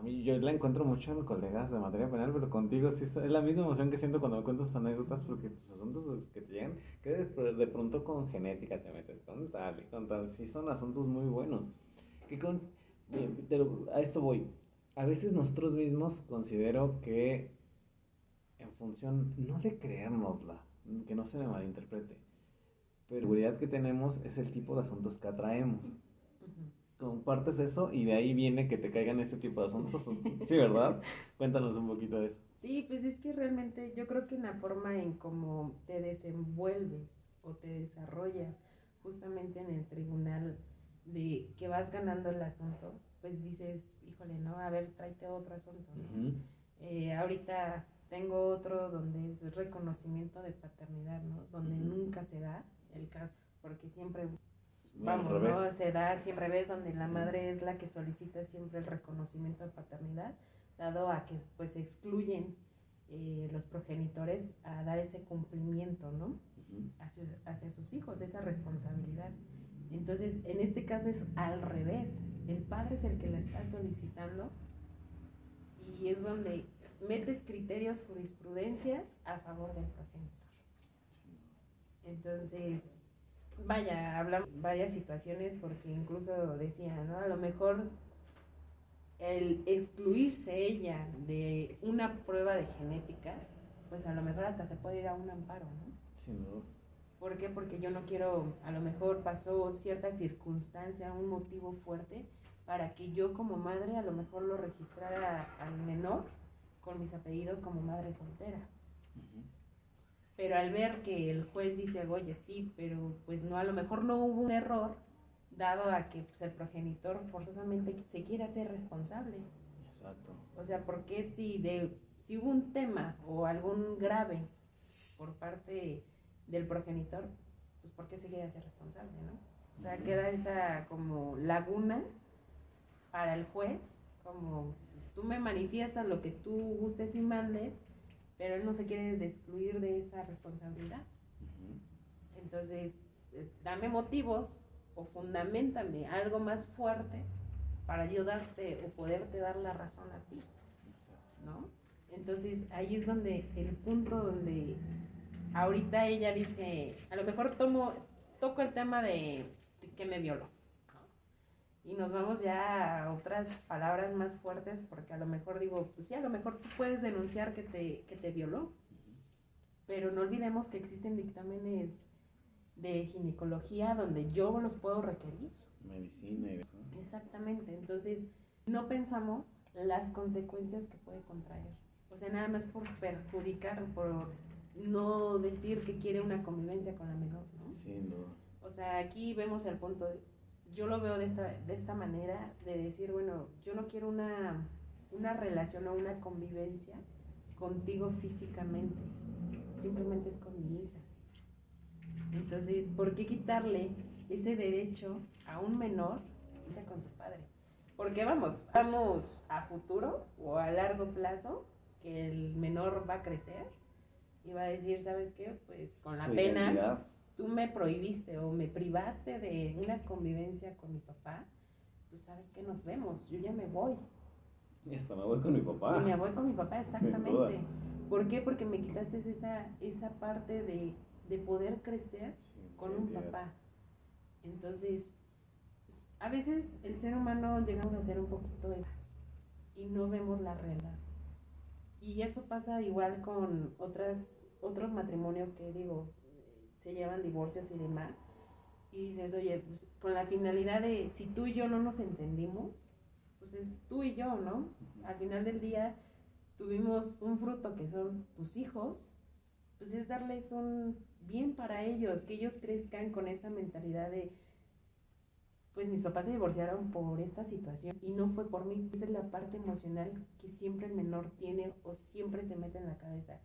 Speaker 1: a mí yo la encuentro mucho en colegas de materia penal, pero contigo sí es la misma emoción que siento cuando me cuentas anécdotas porque tus asuntos que te llegan, que de, pronto con genética te metes con tal y con tal, sí son asuntos muy buenos. Que con, eh, pero a esto voy. A veces nosotros mismos considero que en función, no de creérnosla, que no se me malinterprete, pero la seguridad que tenemos es el tipo de asuntos que atraemos. Compartes eso y de ahí viene que te caigan ese tipo de asuntos. Sí, ¿verdad? Cuéntanos un poquito de eso.
Speaker 2: Sí, pues es que realmente yo creo que en la forma en cómo te desenvuelves o te desarrollas justamente en el tribunal de que vas ganando el asunto, pues dices, híjole, no, a ver, tráete otro asunto. Eh, ahorita tengo otro donde es reconocimiento de paternidad, ¿no? Donde nunca se da el caso, porque siempre vamos,
Speaker 1: al revés.
Speaker 2: ¿no? Se da siempre ves donde la madre es la que solicita siempre el reconocimiento de paternidad, dado a que pues excluyen eh, los progenitores a dar ese cumplimiento, ¿no? Hacia sus hijos, esa responsabilidad. Entonces, en este caso es al revés, el padre es el que la está solicitando y es donde metes criterios, jurisprudencias a favor del progenitor. Entonces, vaya, hablamos varias situaciones porque incluso decía, ¿no? A lo mejor el excluirse ella de una prueba de genética, pues a lo mejor hasta se puede ir a un amparo, ¿no?
Speaker 1: Sin duda.
Speaker 2: ¿Por qué? Porque yo no quiero, a lo mejor pasó cierta circunstancia, un motivo fuerte, para que yo como madre a lo mejor lo registrara al menor con mis apellidos como madre soltera. Pero al ver que el juez dice, oye, sí, pero pues no, a lo mejor no hubo un error, dado a que pues, el progenitor forzosamente se quiere hacer responsable.
Speaker 1: Exacto.
Speaker 2: O sea, porque si de si hubo un tema o algún grave por parte del progenitor, pues ¿por qué se quiere hacer responsable, no? O sea, queda esa como laguna para el juez, como pues, tú me manifiestas lo que tú gustes y mandes, pero él no se quiere excluir de esa responsabilidad. Entonces, eh, dame motivos o fundamentame algo más fuerte para yo darte o poderte dar la razón a ti. ¿no? Entonces ahí es donde el punto donde ahorita ella dice, a lo mejor tomo, toco el tema de que me violó. ¿No? Y nos vamos ya a otras palabras más fuertes porque a lo mejor digo, pues sí, a lo mejor tú puedes denunciar que te, que te violó, pero no olvidemos que existen dictámenes de ginecología donde yo los puedo requerir.
Speaker 1: Medicina y.
Speaker 2: Exactamente, entonces no pensamos las consecuencias que puede contraer. O sea, nada más por perjudicar, por no decir que quiere una convivencia con la menor, ¿no?
Speaker 1: Sin duda.
Speaker 2: O sea, aquí vemos el punto, yo lo veo de esta, de esta manera, de decir, bueno, yo no quiero una, una relación o una convivencia contigo físicamente, simplemente es con mi hija. Entonces, ¿por qué quitarle ese derecho a un menor irse con su padre? Porque vamos, vamos a futuro o a largo plazo que el menor va a crecer y va a decir, ¿sabes qué? Pues con la pena. Tú me prohibiste o me privaste de una convivencia con mi papá, pues sabes que nos vemos, yo ya me voy.
Speaker 1: Y hasta me voy con mi papá.
Speaker 2: Y me voy con mi papá, exactamente. ¿Por qué? Porque me quitaste esa, esa parte de, de poder crecer
Speaker 1: Sí,
Speaker 2: con un papá. Entonces, a veces el ser humano llegamos a ser un poquito de y no vemos la realidad. Y eso pasa igual con otras, otros matrimonios que digo, se llevan divorcios y demás. Y dices, oye, pues con la finalidad de si tú y yo no nos entendimos, pues es tú y yo, ¿no? Al final del día tuvimos un fruto que son tus hijos, pues es darles un bien para ellos, que ellos crezcan con esa mentalidad de, pues mis papás se divorciaron por esta situación y no fue por mí. Esa es la parte emocional que siempre el menor tiene o siempre se mete en la cabeza.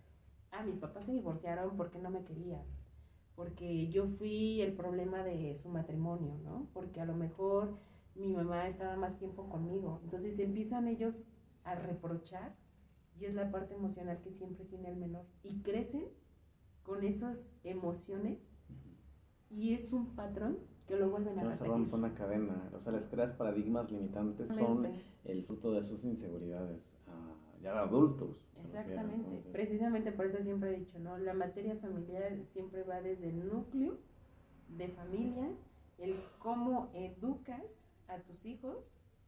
Speaker 2: Ah, mis papás se divorciaron porque no me querían, porque yo fui el problema de su matrimonio, ¿no? Porque a lo mejor mi mamá estaba más tiempo conmigo. Entonces empiezan ellos a reprochar y es la parte emocional que siempre tiene el menor. Y crecen con esas emociones y es un patrón que lo vuelven a
Speaker 1: no
Speaker 2: repetir.
Speaker 1: se rompe una cadena, o sea, les creas paradigmas limitantes, son el fruto de sus inseguridades, uh, ya de adultos.
Speaker 2: Exactamente, precisamente por eso siempre he dicho, ¿no? La materia familiar siempre va desde el núcleo de familia, el cómo educas a tus hijos,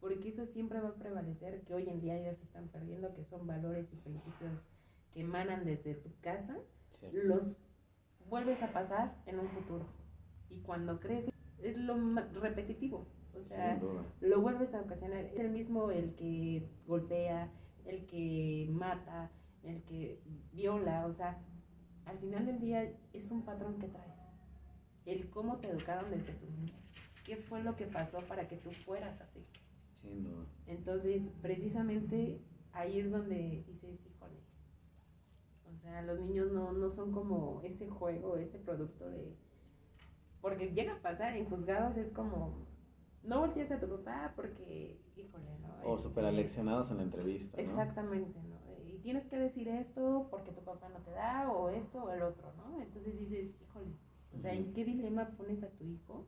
Speaker 2: porque eso siempre va a prevalecer, que hoy en día ya se están perdiendo, que son valores y principios que emanan desde tu casa, los vuelves a pasar en un futuro. Y cuando creces, es lo repetitivo. O sea, lo vuelves a ocasionar. Es el mismo el que golpea, el que mata, el que viola. O sea, al final del día es un patrón que traes. El cómo te educaron desde tu niñez. ¿Qué fue lo que pasó para que tú fueras así?
Speaker 1: Sin duda.
Speaker 2: Entonces, precisamente ahí es donde dices, híjole. O sea, los niños no, no son como ese juego, ese producto de porque llega a pasar en juzgados, es como, no voltees a tu papá porque, híjole, ¿no?
Speaker 1: O súper aleccionados en la entrevista.
Speaker 2: Exactamente, ¿no? Y tienes que decir esto porque tu papá no te da, o esto o el otro, ¿no? Entonces dices, híjole, o sea, ¿en qué dilema pones a tu hijo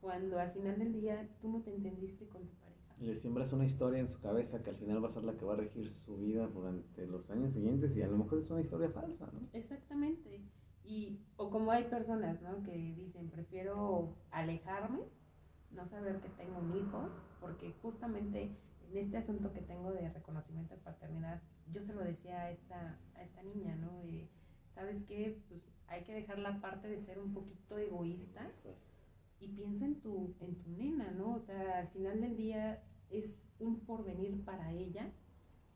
Speaker 2: cuando al final del día tú no te entendiste con tu pareja?
Speaker 1: Le siembras una historia en su cabeza que al final va a ser la que va a regir su vida durante los años siguientes y a lo mejor es una historia falsa, ¿no?
Speaker 2: Exactamente. Y, o como hay personas, ¿no? Que dicen, prefiero alejarme, no saber que tengo un hijo, porque justamente en este asunto que tengo de reconocimiento de paternidad, yo se lo decía a esta, a esta niña, ¿no? ¿Sabes qué? Pues hay que dejar la parte de ser un poquito egoístas y piensa en tu, en tu nena, ¿no? O sea, al final del día es un porvenir para ella,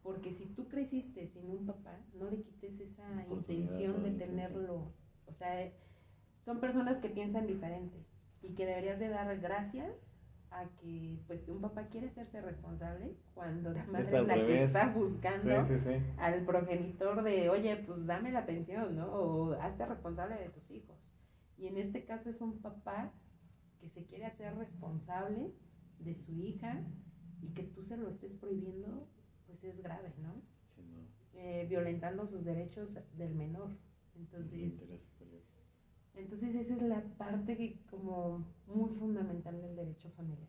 Speaker 2: porque si tú creciste sin un papá, no le quites esa intención de tenerlo o sea, son personas que piensan diferente y que deberías de dar gracias a que pues un papá quiere hacerse responsable cuando la madre es, la que está buscando al progenitor de, oye, pues dame la pensión, ¿no? O hazte responsable de tus hijos. Y en este caso es un papá que se quiere hacer responsable de su hija y que tú se lo estés prohibiendo, pues es grave, ¿no? Eh, violentando sus derechos del menor. Entonces, entonces esa es la parte que como muy fundamental del derecho familiar.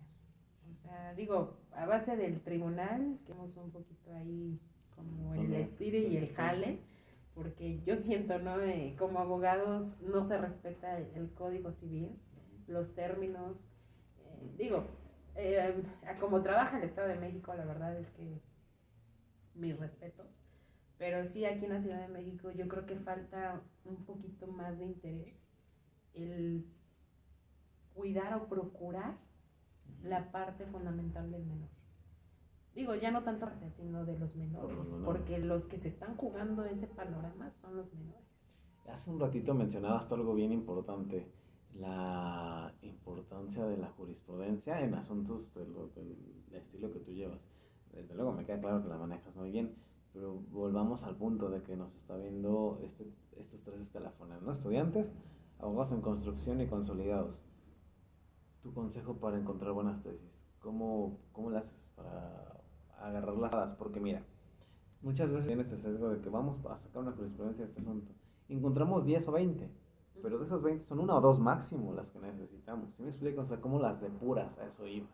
Speaker 2: O sea, digo, a base del tribunal, que hemos un poquito ahí como el estire y el jale, porque yo siento, ¿no? Eh, como abogados no se respeta el, código civil, los términos. Eh, digo, eh, como trabaja el Estado de México, la verdad es que mis respetos, pero sí aquí en la Ciudad de México yo creo que falta un poquito más de interés el cuidar o procurar la parte fundamental del menor. Digo, ya no tanto sino de los menores, porque los que se están jugando ese panorama son los menores.
Speaker 1: Hace un ratito mencionabas algo bien importante, la importancia de la jurisprudencia en asuntos del estilo que tú llevas. Desde luego me queda claro que la manejas muy bien, pero volvamos al punto de que nos está viendo este, estos tres escalafones, ¿no? Estudiantes, abogados en construcción y consolidados. Tu consejo para encontrar buenas tesis, ¿cómo, cómo le haces para agarrarlas? Porque mira, muchas veces tiene este sesgo de que vamos a sacar una jurisprudencia de este asunto. Encontramos 10 o 20, pero de esas 20 son una o dos máximo las que necesitamos. ¿Sí me explico? O sea, ¿cómo las depuras? A eso iba.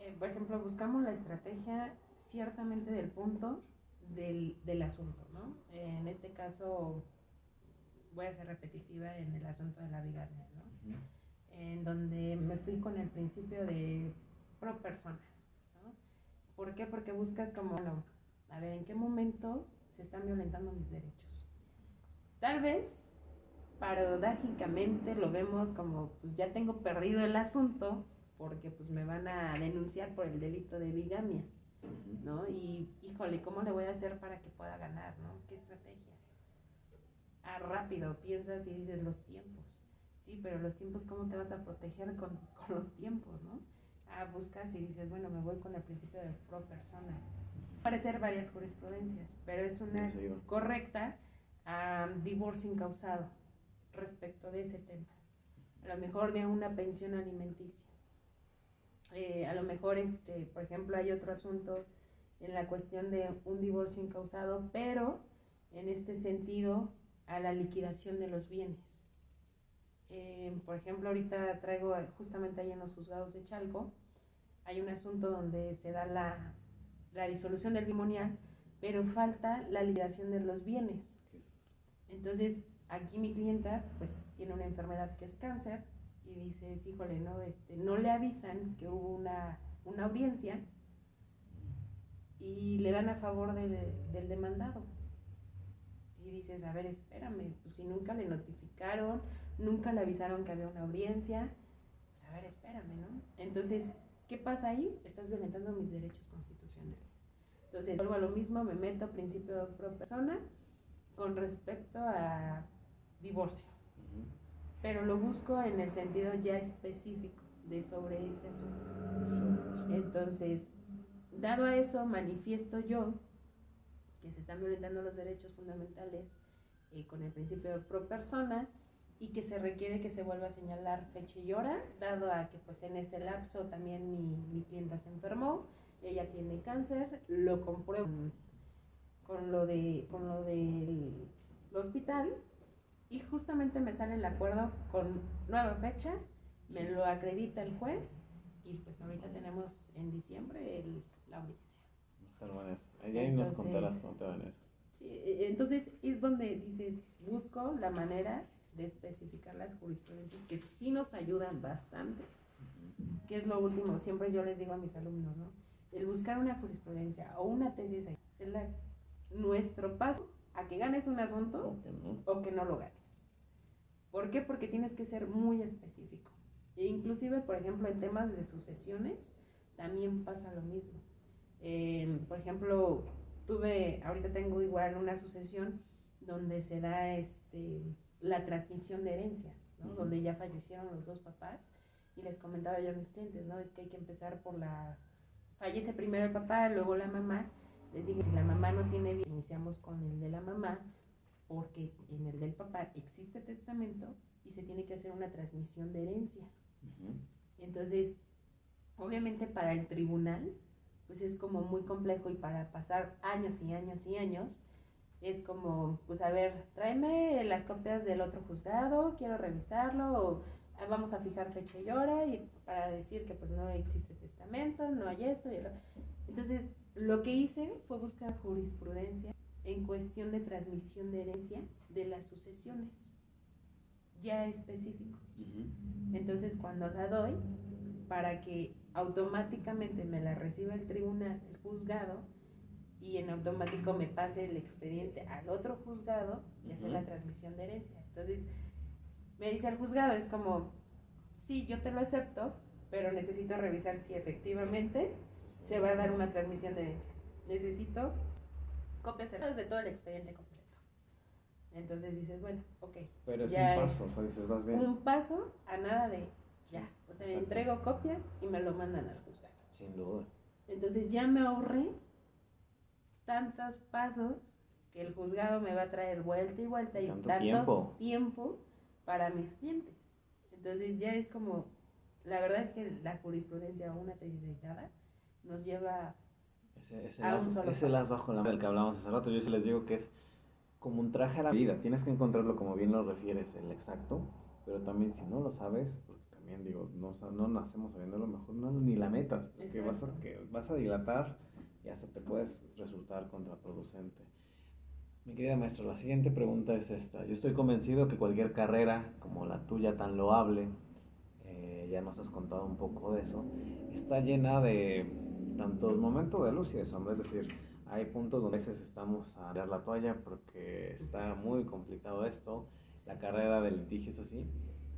Speaker 2: Eh, por ejemplo, buscamos la estrategia ciertamente del punto del, del asunto, ¿no? en este caso, voy a ser repetitiva en el asunto de la bigamia, ¿no? en donde me fui con el principio de pro persona. ¿no? ¿Por qué? Porque buscas como, bueno, a ver, ¿en qué momento se están violentando mis derechos? Tal vez, paradójicamente, lo vemos como, pues ya tengo perdido el asunto, porque pues me van a denunciar por el delito de bigamia, ¿no? Y, híjole, ¿cómo le voy a hacer para que pueda ganar, ¿no? ¿Qué estrategia? Ah, rápido, piensas y dices los tiempos. Sí, pero los tiempos, ¿cómo te vas a proteger con, con los tiempos, no? Ah, buscas y dices, bueno, me voy con el principio de pro persona. Parecer varias jurisprudencias, pero es una correcta a divorcio incausado respecto de ese tema. A lo mejor de una pensión alimenticia. Eh, a lo mejor, este, por ejemplo, hay otro asunto en la cuestión de un divorcio incausado, pero en este sentido a la liquidación de los bienes. Eh, por ejemplo, ahorita traigo justamente ahí en los juzgados de Chalco, hay un asunto donde se da la, la disolución del bimonial, pero falta la liquidación de los bienes. Entonces, aquí mi clienta pues tiene una enfermedad que es cáncer y dices, híjole, no, este, no le avisan que hubo una, una audiencia y le dan a favor del, del demandado. Y dices, a ver, espérame, pues si nunca le notificaron, nunca le avisaron que había una audiencia, pues a ver, espérame, ¿no? Entonces, ¿qué pasa ahí? Estás violentando mis derechos constitucionales. Entonces, vuelvo a lo mismo, me meto a principio de pro persona con respecto a divorcio. Pero lo busco en el sentido ya específico de sobre ese asunto. Entonces, dado a eso, manifiesto yo que se están violentando los derechos fundamentales eh, con el principio de pro persona y que se requiere que se vuelva a señalar fecha y hora, dado a que pues en ese lapso también mi, mi clienta se enfermó, ella tiene cáncer, lo compruebo con lo de con lo del hospital y justamente me sale el acuerdo con nueva fecha, me lo acredita el juez y pues ahorita tenemos en diciembre el, la audiencia.
Speaker 1: Eso. Ahí nos contarás cómo te van eso.
Speaker 2: Sí, e, entonces es donde dices, busco la manera de especificar las jurisprudencias que sí nos ayudan bastante, que es lo último, siempre yo les digo a mis alumnos, ¿no? El buscar una jurisprudencia o una tesis es la, nuestro paso a que ganes un asunto
Speaker 1: O que no.
Speaker 2: o que no lo ganes. ¿Por qué? Porque tienes que ser muy específico. E inclusive, por ejemplo, en temas de sucesiones, también pasa lo mismo. Eh, por ejemplo, tuve, ahorita tengo igual una sucesión donde se da este, la transmisión de herencia, ¿no?
Speaker 1: Ujú.
Speaker 2: donde ya fallecieron los dos papás y les comentaba yo a mis clientes, ¿no? Es que hay que empezar por la... Fallece primero el papá, luego la mamá. Les dije, si la mamá no tiene bien, iniciamos con el de la mamá, porque en el del papá existe testamento y se tiene que hacer una transmisión de herencia.
Speaker 1: Ujú.
Speaker 2: Entonces, obviamente para el tribunal, pues es como muy complejo y para pasar años y años y años, es como, pues a ver, tráeme las copias del otro juzgado, quiero revisarlo, o ah, vamos a fijar fecha y hora y para decir que pues no existe testamento, no hay esto y otro. Entonces, lo que hice fue buscar jurisprudencia en cuestión de transmisión de herencia de las sucesiones, ya específico. Entonces, cuando la doy, para que automáticamente me la reciba el tribunal, el juzgado, y en automático me pase el expediente al otro juzgado y hacer la transmisión de herencia. Entonces, me dice el juzgado, es como, sí, yo te lo acepto, pero necesito revisar si efectivamente se va a dar una transmisión de herencia. Necesito copias cerradas de todo el expediente completo. Entonces dices, bueno, ok.
Speaker 1: Pero es
Speaker 2: ya
Speaker 1: un paso, o sea, dices, vas bien.
Speaker 2: un paso a nada de ya. O sea,
Speaker 1: Exacto.
Speaker 2: entrego copias y me lo mandan al juzgado.
Speaker 1: Sin duda.
Speaker 2: Entonces ya me ahorré tantos pasos que el juzgado me va a traer vuelta y vuelta y
Speaker 1: Tanto
Speaker 2: tantos
Speaker 1: tiempo.
Speaker 2: tiempo para mis clientes. Entonces ya es como, la verdad es que la jurisprudencia o una tesis editada nos lleva
Speaker 1: Ese, ese,
Speaker 2: A un solo
Speaker 1: ese las bajo la del que hablábamos hace rato, yo sí les digo que es como un traje a la vida. Tienes que encontrarlo como bien lo refieres, el exacto, pero también si no lo sabes, también digo, no, no nacemos sabiendo lo mejor, no, ni la metas, porque vas a, que vas a dilatar y hasta te puedes resultar contraproducente. Mi querida maestra, la siguiente pregunta es esta. Yo estoy convencido que cualquier carrera como la tuya tan loable, eh, ya nos has contado un poco de eso, está llena de tantos momentos de luz y de sombra, es decir, hay puntos donde a veces estamos a dar la toalla porque está muy complicado esto, la carrera de litigio es así,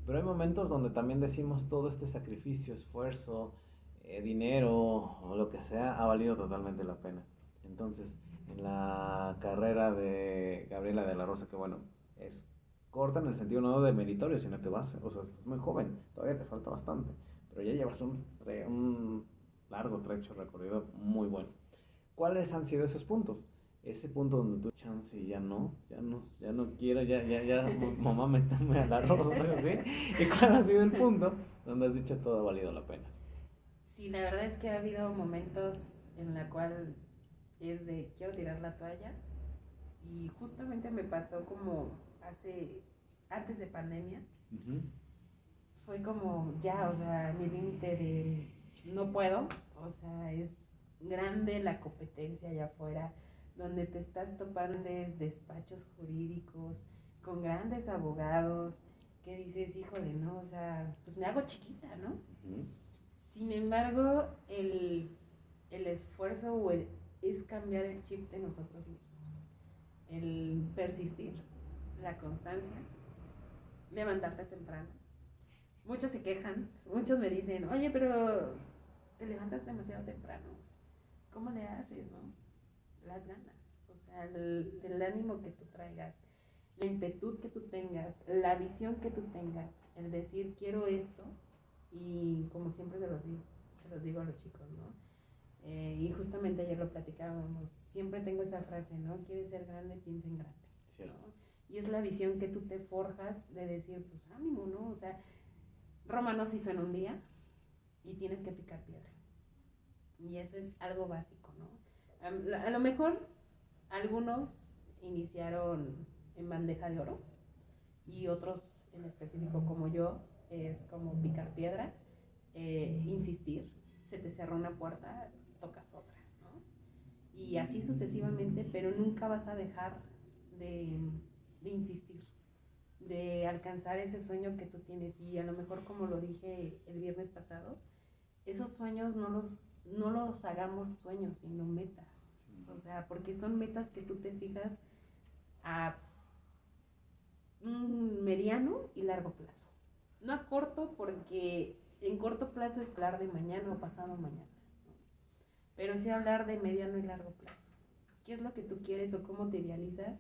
Speaker 1: pero hay momentos donde también decimos todo este sacrificio, esfuerzo, eh, dinero o lo que sea, ha valido totalmente la pena. Entonces, en la carrera de Gabriela de la Rosa, que bueno, es corta en el sentido no de meritorio, sino que vas, o sea, estás muy joven, todavía te falta bastante, pero ya llevas un, un largo trecho recorrido muy bueno. ¿Cuáles han sido esos puntos? Ese punto donde tú chance y ya no, ya no, ya no quiero, ya, ya, ya, mamá, métame a la rosa, ¿sí? ¿Y cuál ha sido el punto donde has dicho todo ha valido la pena?
Speaker 2: Sí, la verdad es que ha habido momentos en la cual es de quiero tirar la toalla y justamente me pasó como hace antes de pandemia. Fue como ya o sea mi límite de no puedo. O sea es grande la competencia allá afuera donde te estás topando despachos jurídicos con grandes abogados que dices híjole no o sea pues me hago chiquita no sin embargo, el, esfuerzo o es cambiar el chip de nosotros mismos. El persistir, la constancia, levantarte temprano. Muchos se quejan, muchos me dicen, oye, pero te levantas demasiado temprano. ¿Cómo le haces, no? Las ganas, o sea, el, el ánimo que tú traigas, la impetud que tú tengas, la visión que tú tengas, el decir, quiero esto, y como siempre se los digo, se los digo a los chicos, ¿no? Eh, y justamente ayer lo platicábamos, siempre tengo esa frase, ¿no? Quieres ser grande, piensa en grande. ¿no? Y es la visión que tú te forjas de decir, pues ánimo, ¿no? O sea, Roma no se hizo en un día y tienes que picar piedra. Y eso es algo básico, ¿no? A, lo mejor algunos iniciaron en bandeja de oro y otros en específico como yo es como picar piedra, eh, insistir, se te cerró una puerta, tocas otra, ¿no? Y así sucesivamente, pero nunca vas a dejar de, de insistir, de alcanzar ese sueño que tú tienes. Y a lo mejor, como lo dije el viernes pasado, esos sueños no los, no los hagamos sueños, sino metas. O sea, porque son metas que tú te fijas a un mediano y largo plazo. No a corto porque en corto plazo es hablar de mañana o pasado mañana, pero sí hablar de mediano y largo plazo. ¿Qué es lo que tú quieres o cómo te idealizas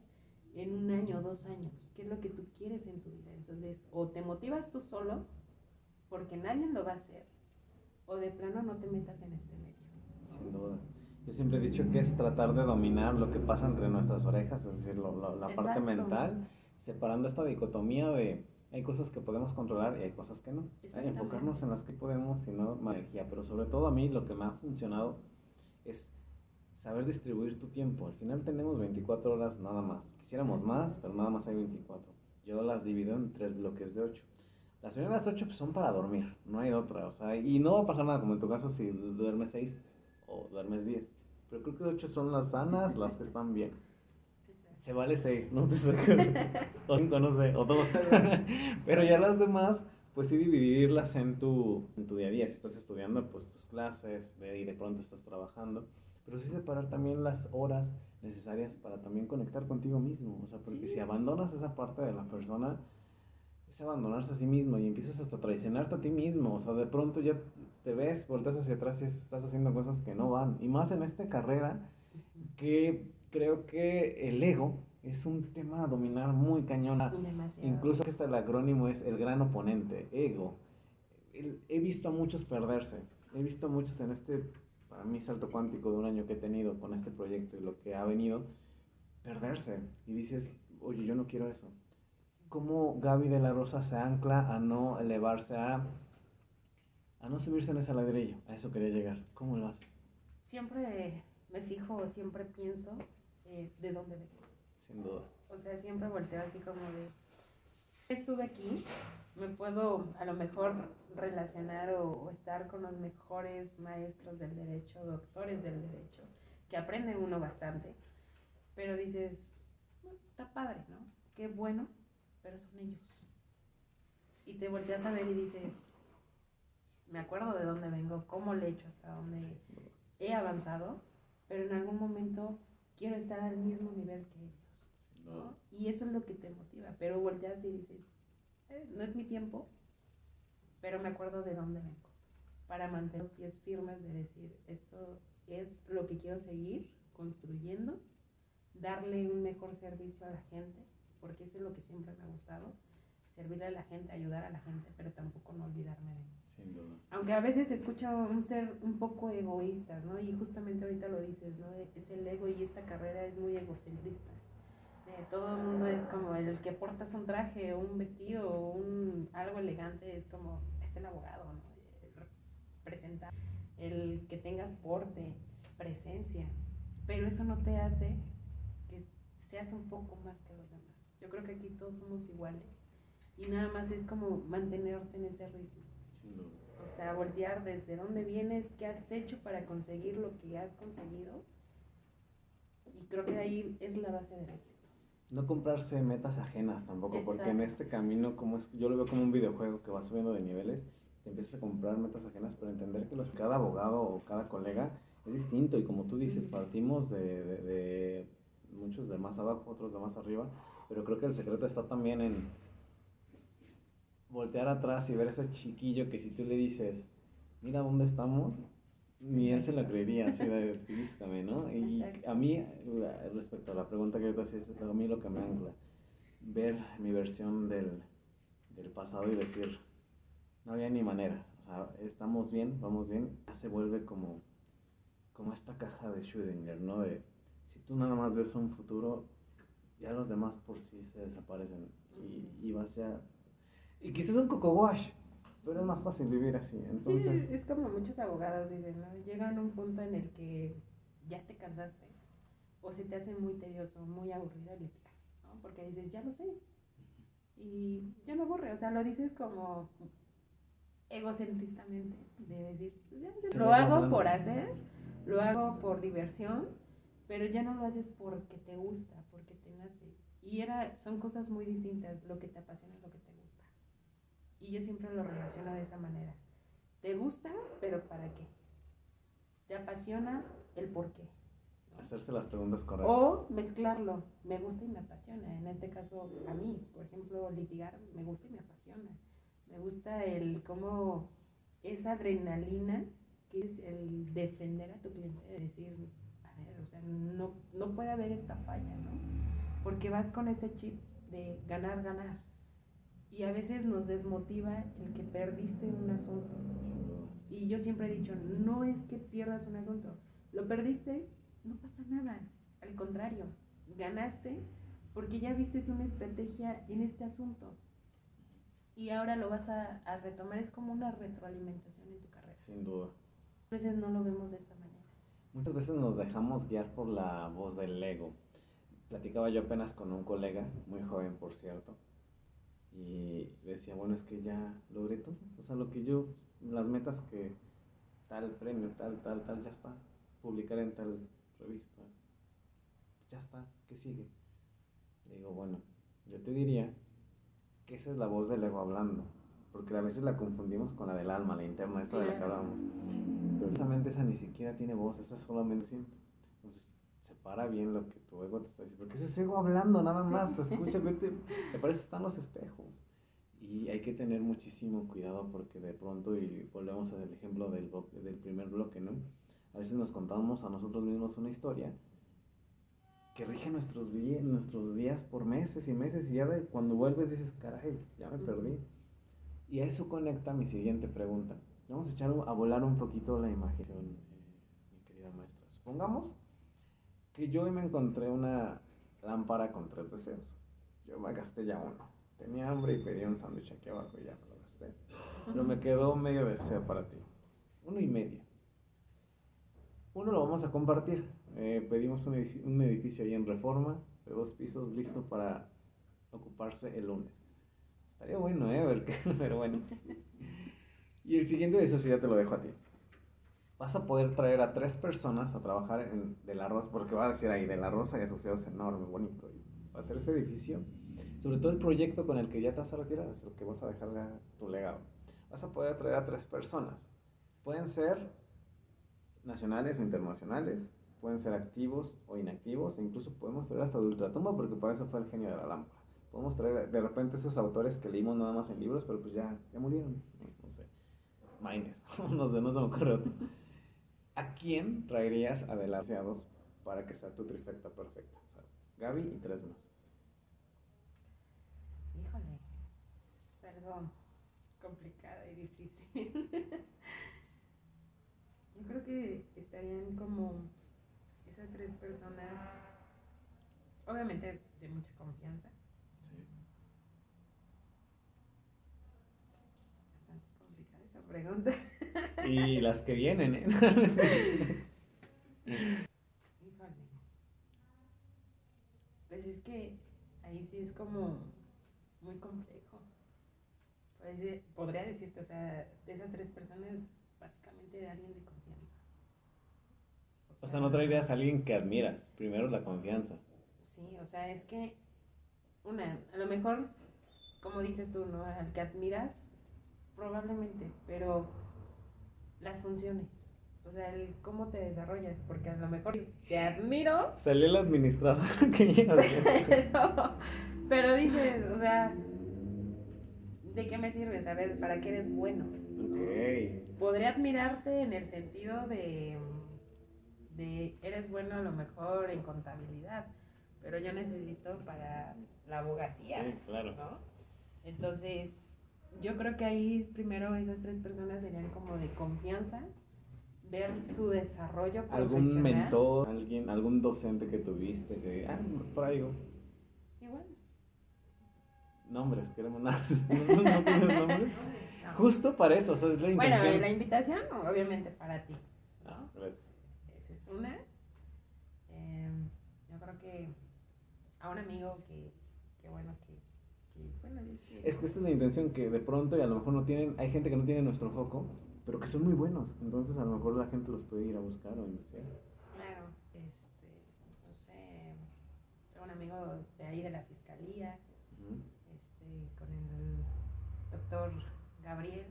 Speaker 2: en un año o dos años? ¿Qué es lo que tú quieres en tu vida? Entonces, o te motivas tú solo, porque nadie lo va a hacer, o de plano no te metas en este medio.
Speaker 1: Sin duda. Yo siempre he dicho que es tratar de dominar lo que pasa entre nuestras orejas, es decir, la parte mental, separando esta dicotomía de hay cosas que podemos controlar y hay cosas que no. Hay enfocarnos en las que podemos y no energía. Pero sobre todo a mí lo que me ha funcionado es saber distribuir tu tiempo. Al final tenemos 24 horas nada más. Quisiéramos más, pero nada más hay 24. Yo las divido en tres bloques de 8. Las primeras 8 pues, son para dormir, no hay otra. O sea, y no va a pasar nada como en tu caso si duermes 6 o duermes 10. Pero creo que 8 son las sanas, las que están bien se vale seis, no te o cinco, no sé, o dos. Pero ya las demás, pues sí dividirlas en tu, en tu día a día. Si estás estudiando, pues tus clases, y de pronto estás trabajando. Pero sí separar también las horas necesarias para también conectar contigo mismo. O sea, porque si abandonas esa parte de la persona, es abandonarse a sí mismo y empiezas hasta a traicionarte a ti mismo. O sea, de pronto ya te ves, volteas hacia atrás y estás haciendo cosas que no van. Y más en esta carrera que creo que el ego es un tema a dominar muy cañón. Incluso que este el acrónimo es el gran oponente, ego. he visto a muchos perderse. He visto a muchos en este, para mí, salto cuántico de un año que he tenido con este proyecto y lo que ha venido, perderse. Y dices, oye, yo no quiero eso. ¿Cómo Gaby de la Rosa se ancla a no elevarse a, a no subirse en ese ladrillo? A eso quería llegar. ¿Cómo lo haces?
Speaker 2: Siempre me fijo, siempre pienso eh, de dónde vengo.
Speaker 1: Sin duda.
Speaker 2: O sea, siempre volteo así como de, si estuve aquí, me puedo a lo mejor relacionar o, estar con los mejores maestros del derecho, doctores del derecho, que aprenden uno bastante, pero dices, está padre, ¿no? Qué bueno, pero son ellos. Y te volteas a ver y dices, me acuerdo de dónde vengo, cómo le he hecho hasta dónde he avanzado, pero en algún momento quiero estar al mismo nivel que ellos. Y eso es lo que te motiva, pero volteas y dices, eh, no es mi tiempo, pero me acuerdo de dónde vengo, para mantener los pies firmes de decir, esto es lo que quiero seguir construyendo, darle un mejor servicio a la gente, porque eso es lo que siempre me ha gustado, servirle a la gente, ayudar a la gente, pero tampoco no olvidarme de mí.
Speaker 1: Sin duda.
Speaker 2: Aunque a veces escucha un ser un poco egoísta, ¿no? Y justamente ahorita lo dices, ¿no? Es el ego y esta carrera es muy egocentrista. Eh, todo el mundo es como el que portas un traje un vestido un, algo elegante, es como, es el abogado, ¿no? Presentar, el que tengas porte, presencia, pero eso no te hace que seas un poco más que los demás. Yo creo que aquí todos somos iguales y nada más es como mantenerte en ese ritmo. O sea, voltear desde dónde vienes, qué has hecho para conseguir lo que has conseguido. Y creo que ahí es la base del éxito.
Speaker 1: No comprarse metas ajenas tampoco, porque en este camino, como es, yo lo veo como un videojuego que va subiendo de niveles, te empiezas a comprar metas ajenas, pero entender que los, cada abogado o cada colega es distinto y como tú dices, partimos de, de muchos de más abajo, otros de más arriba, pero creo que el secreto está también en voltear atrás y ver a ese chiquillo que si tú le dices, mira dónde estamos, ni él se lo creería, así de físicamente, ¿no? Y a mí, respecto a la pregunta que te hacías, a mí lo que me ancla, ver mi versión del, del pasado y decir, no había ni manera, o sea, estamos bien, vamos bien, ya se vuelve como, como esta caja de Schrödinger, ¿no? De, si tú nada más ves un futuro, ya los demás por sí se desaparecen y, y vas ya y quizás un coco wash, pero es más fácil vivir así. Entonces...
Speaker 2: Sí, es como muchos abogados dicen, ¿no? Llegan a un punto en el que ya te cansaste o se te hace muy tedioso, muy aburrido el ¿no? Porque dices, ya lo sé. Y ya me aburre, o sea, lo dices como egocentristamente, de decir, pues lo hago por hacer, lo hago por diversión, pero ya no lo haces porque te gusta. Y era, son cosas muy distintas, lo que te apasiona es lo que te y yo siempre lo relaciono de esa manera. ¿Te gusta? Pero ¿para qué? ¿Te apasiona? El por qué.
Speaker 1: Hacerse las preguntas correctas.
Speaker 2: O mezclarlo. Me gusta y me apasiona. En este caso, a mí, por ejemplo, litigar me gusta y me apasiona. Me gusta el cómo esa adrenalina que es el defender a tu cliente, de decir, a ver, o sea, no, no puede haber esta falla, ¿no? Porque vas con ese chip de ganar, ganar y a veces nos desmotiva el que perdiste un asunto. Y yo siempre he dicho, no es que pierdas un asunto, lo perdiste, no pasa nada, al contrario, ganaste porque ya viste una estrategia en este asunto y ahora lo vas a, a, retomar, es como una retroalimentación en tu carrera.
Speaker 1: Sin duda.
Speaker 2: A veces no lo vemos de esa manera.
Speaker 1: Muchas veces nos dejamos guiar por la voz del ego. Platicaba yo apenas con un colega, muy joven por cierto, y decía, bueno, es que ya logré todo. O sea, lo que yo, las metas que tal premio, tal, tal, tal, ya está. Publicar en tal revista. Ya está, ¿qué sigue? Le digo, bueno, yo te diría que esa es la voz del ego hablando. Porque a veces la confundimos con la del alma, la interna, esta de la que hablamos. Pero precisamente esa ni siquiera tiene voz, esa solamente siente. Para bien lo que tu ego te está diciendo. Porque ese ego hablando nada más, escucha, te, te parece están los espejos. Y hay que tener muchísimo cuidado porque de pronto, y volvemos al ejemplo del, del primer bloque, ¿no? A veces nos contamos a nosotros mismos una historia que rige nuestros, nuestros días por meses y meses y ya de, cuando vuelves dices, caray, ya me perdí. Y a eso conecta mi siguiente pregunta. Vamos a echar a volar un poquito la imaginación, eh, mi querida maestra. Supongamos que yo me encontré una lámpara con tres deseos. Yo me gasté ya uno. Tenía hambre y pedí un sándwich aquí abajo y ya me lo gasté. Pero me quedó medio deseo para ti. Uno y medio. Uno lo vamos a compartir. Eh, pedimos un edificio, ahí en Reforma, de dos pisos, listo para ocuparse el lunes. Estaría bueno, ¿eh? Pero bueno. Y el siguiente deseo ya te lo dejo a ti vas a poder traer a tres personas a trabajar en De la Rosa, porque va a decir ahí, De la Rosa y asociados enorme, bonito. Y va a ser ese edificio, sobre todo el proyecto con el que ya te vas a retirar, es lo que vas a dejar tu legado. vas a poder traer a tres personas. Pueden ser nacionales o internacionales, pueden ser activos o inactivos, e incluso podemos traer hasta de ultratumba, porque para eso fue el genio de la lámpara. Podemos traer de repente esos autores que leímos nada más en libros, pero pues ya, ya murieron. No sé. Maines, no sé, no se me ocurre otro. ¿A quién traerías a dos para que sea tu trifecta perfecta? O sea, Gaby y tres más.
Speaker 2: Híjole, es algo complicado y difícil. Yo creo que estarían como esas tres personas, obviamente de mucha confianza. Sí. Bastante complicada esa pregunta.
Speaker 1: Y las que vienen, ¿eh?
Speaker 2: Híjole. Pues es que ahí sí es como muy complejo. Pues, podría decirte, o sea, de esas tres personas, básicamente de alguien de confianza.
Speaker 1: O sea, no traerías a alguien que admiras, primero la confianza.
Speaker 2: Sí, o sea, es que, una, a lo mejor, como dices tú, ¿no? Al que admiras, probablemente, pero las funciones. O sea, el cómo te desarrollas, porque a lo mejor te admiro.
Speaker 1: Salió el administrador que
Speaker 2: pero, pero dices, o sea, ¿de qué me sirve saber para qué eres bueno? Okay. Podría admirarte en el sentido de, de eres bueno a lo mejor en contabilidad, pero yo necesito para la abogacía. Sí, claro. ¿no? Entonces, yo creo que ahí primero esas tres personas serían como de confianza, ver su desarrollo profesional.
Speaker 1: ¿Algún mentor, alguien, algún docente que tuviste que, ah, traigo?
Speaker 2: Igual.
Speaker 1: Nombres, queremos nada. ¿No, tienes nombres? Justo para eso, o sea, es la
Speaker 2: invitación. Bueno, la invitación, obviamente, para ti.
Speaker 1: Ah, gracias.
Speaker 2: Esa es una. Em, yo creo que a un amigo que
Speaker 1: es que esta es la intención, que de pronto y a lo mejor no tienen, hay gente que no tiene nuestro foco, pero que son muy buenos, entonces a lo mejor la gente los puede ir a buscar o investigar.
Speaker 2: Claro, este, no sé, tengo un amigo de ahí de la fiscalía, este, con el doctor Gabriel,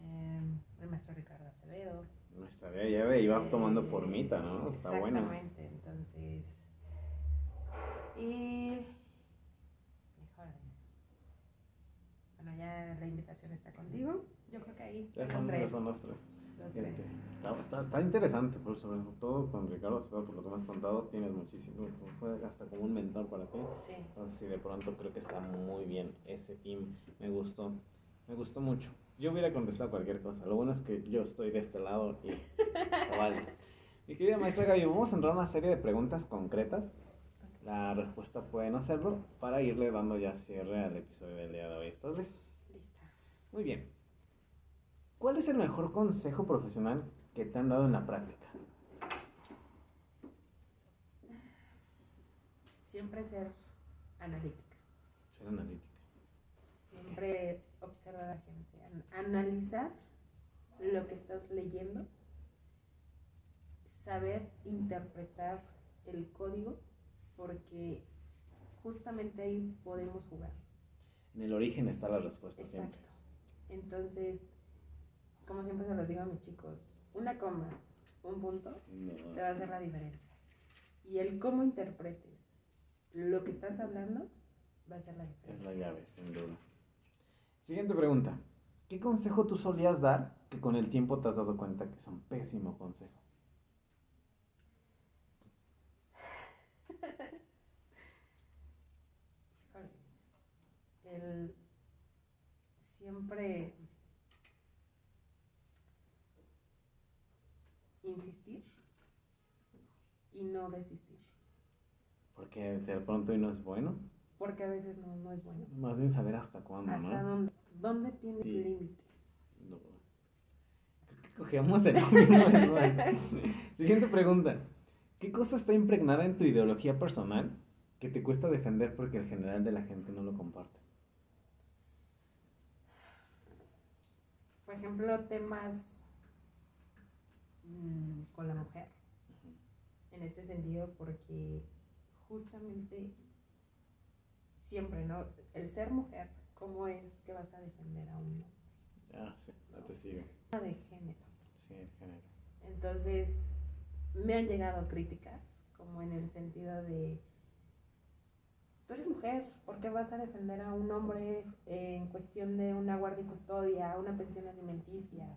Speaker 2: em, el maestro Ricardo Acevedo.
Speaker 1: No está bien, ya ve, iba tomando formita, ¿no? Está bueno.
Speaker 2: Exactamente, entonces, y ya la invitación está contigo. Yo creo que ahí ya son, tres.
Speaker 1: son los tres. Está, está, interesante, por sobre todo con Ricardo por lo que me has contado, tienes muchísimo, fue hasta como un mentor para ti.
Speaker 2: Sí.
Speaker 1: Entonces, sí, de pronto creo que está muy bien ese team, me gustó, me gustó mucho. Yo hubiera contestado cualquier cosa, lo bueno es que yo estoy de este lado y vale. Mi querida maestra Gaby, vamos a entrar a una serie de preguntas concretas la respuesta puede no serlo para irle dando ya cierre al episodio del día de hoy. ¿Estás lista? Muy bien. ¿Cuál es el mejor consejo profesional que te han dado en la práctica?
Speaker 2: Siempre ser analítica.
Speaker 1: Ser analítica.
Speaker 2: Siempre observar a la gente. Analizar lo que estás leyendo. Saber interpretar el código porque justamente ahí podemos jugar.
Speaker 1: En el origen está la respuesta
Speaker 2: Exacto. Entonces, como siempre se los digo a mis chicos, una coma, un punto, te va a hacer la diferencia. Y el cómo interpretes lo que estás hablando va a ser la diferencia.
Speaker 1: Es la llave, sin duda. Siguiente pregunta. ¿Qué consejo tú solías dar que con el tiempo te has dado cuenta que son pésimo consejo?
Speaker 2: el siempre insistir y no desistir.
Speaker 1: Porque de pronto y no es bueno.
Speaker 2: Porque a veces no, no es bueno.
Speaker 1: Más bien saber hasta cuándo,
Speaker 2: ¿Hasta dónde, dónde tienes límites? No.
Speaker 1: Cogemos el mismo. Siguiente pregunta. ¿Qué cosa está impregnada en tu ideología personal que te cuesta defender porque el general de la gente no lo comparte?
Speaker 2: Por ejemplo, temas mm, con la mujer, en este sentido, porque justamente siempre, ¿no? El ser mujer, ¿cómo es que vas a defender a un
Speaker 1: Ah, sí, no te sigo.
Speaker 2: De género.
Speaker 1: Sí, el género.
Speaker 2: Entonces, me han llegado críticas, como en el sentido de, tú eres mujer, ¿por qué vas a defender a un hombre en cuestión de una guardia y custodia, una pensión alimenticia,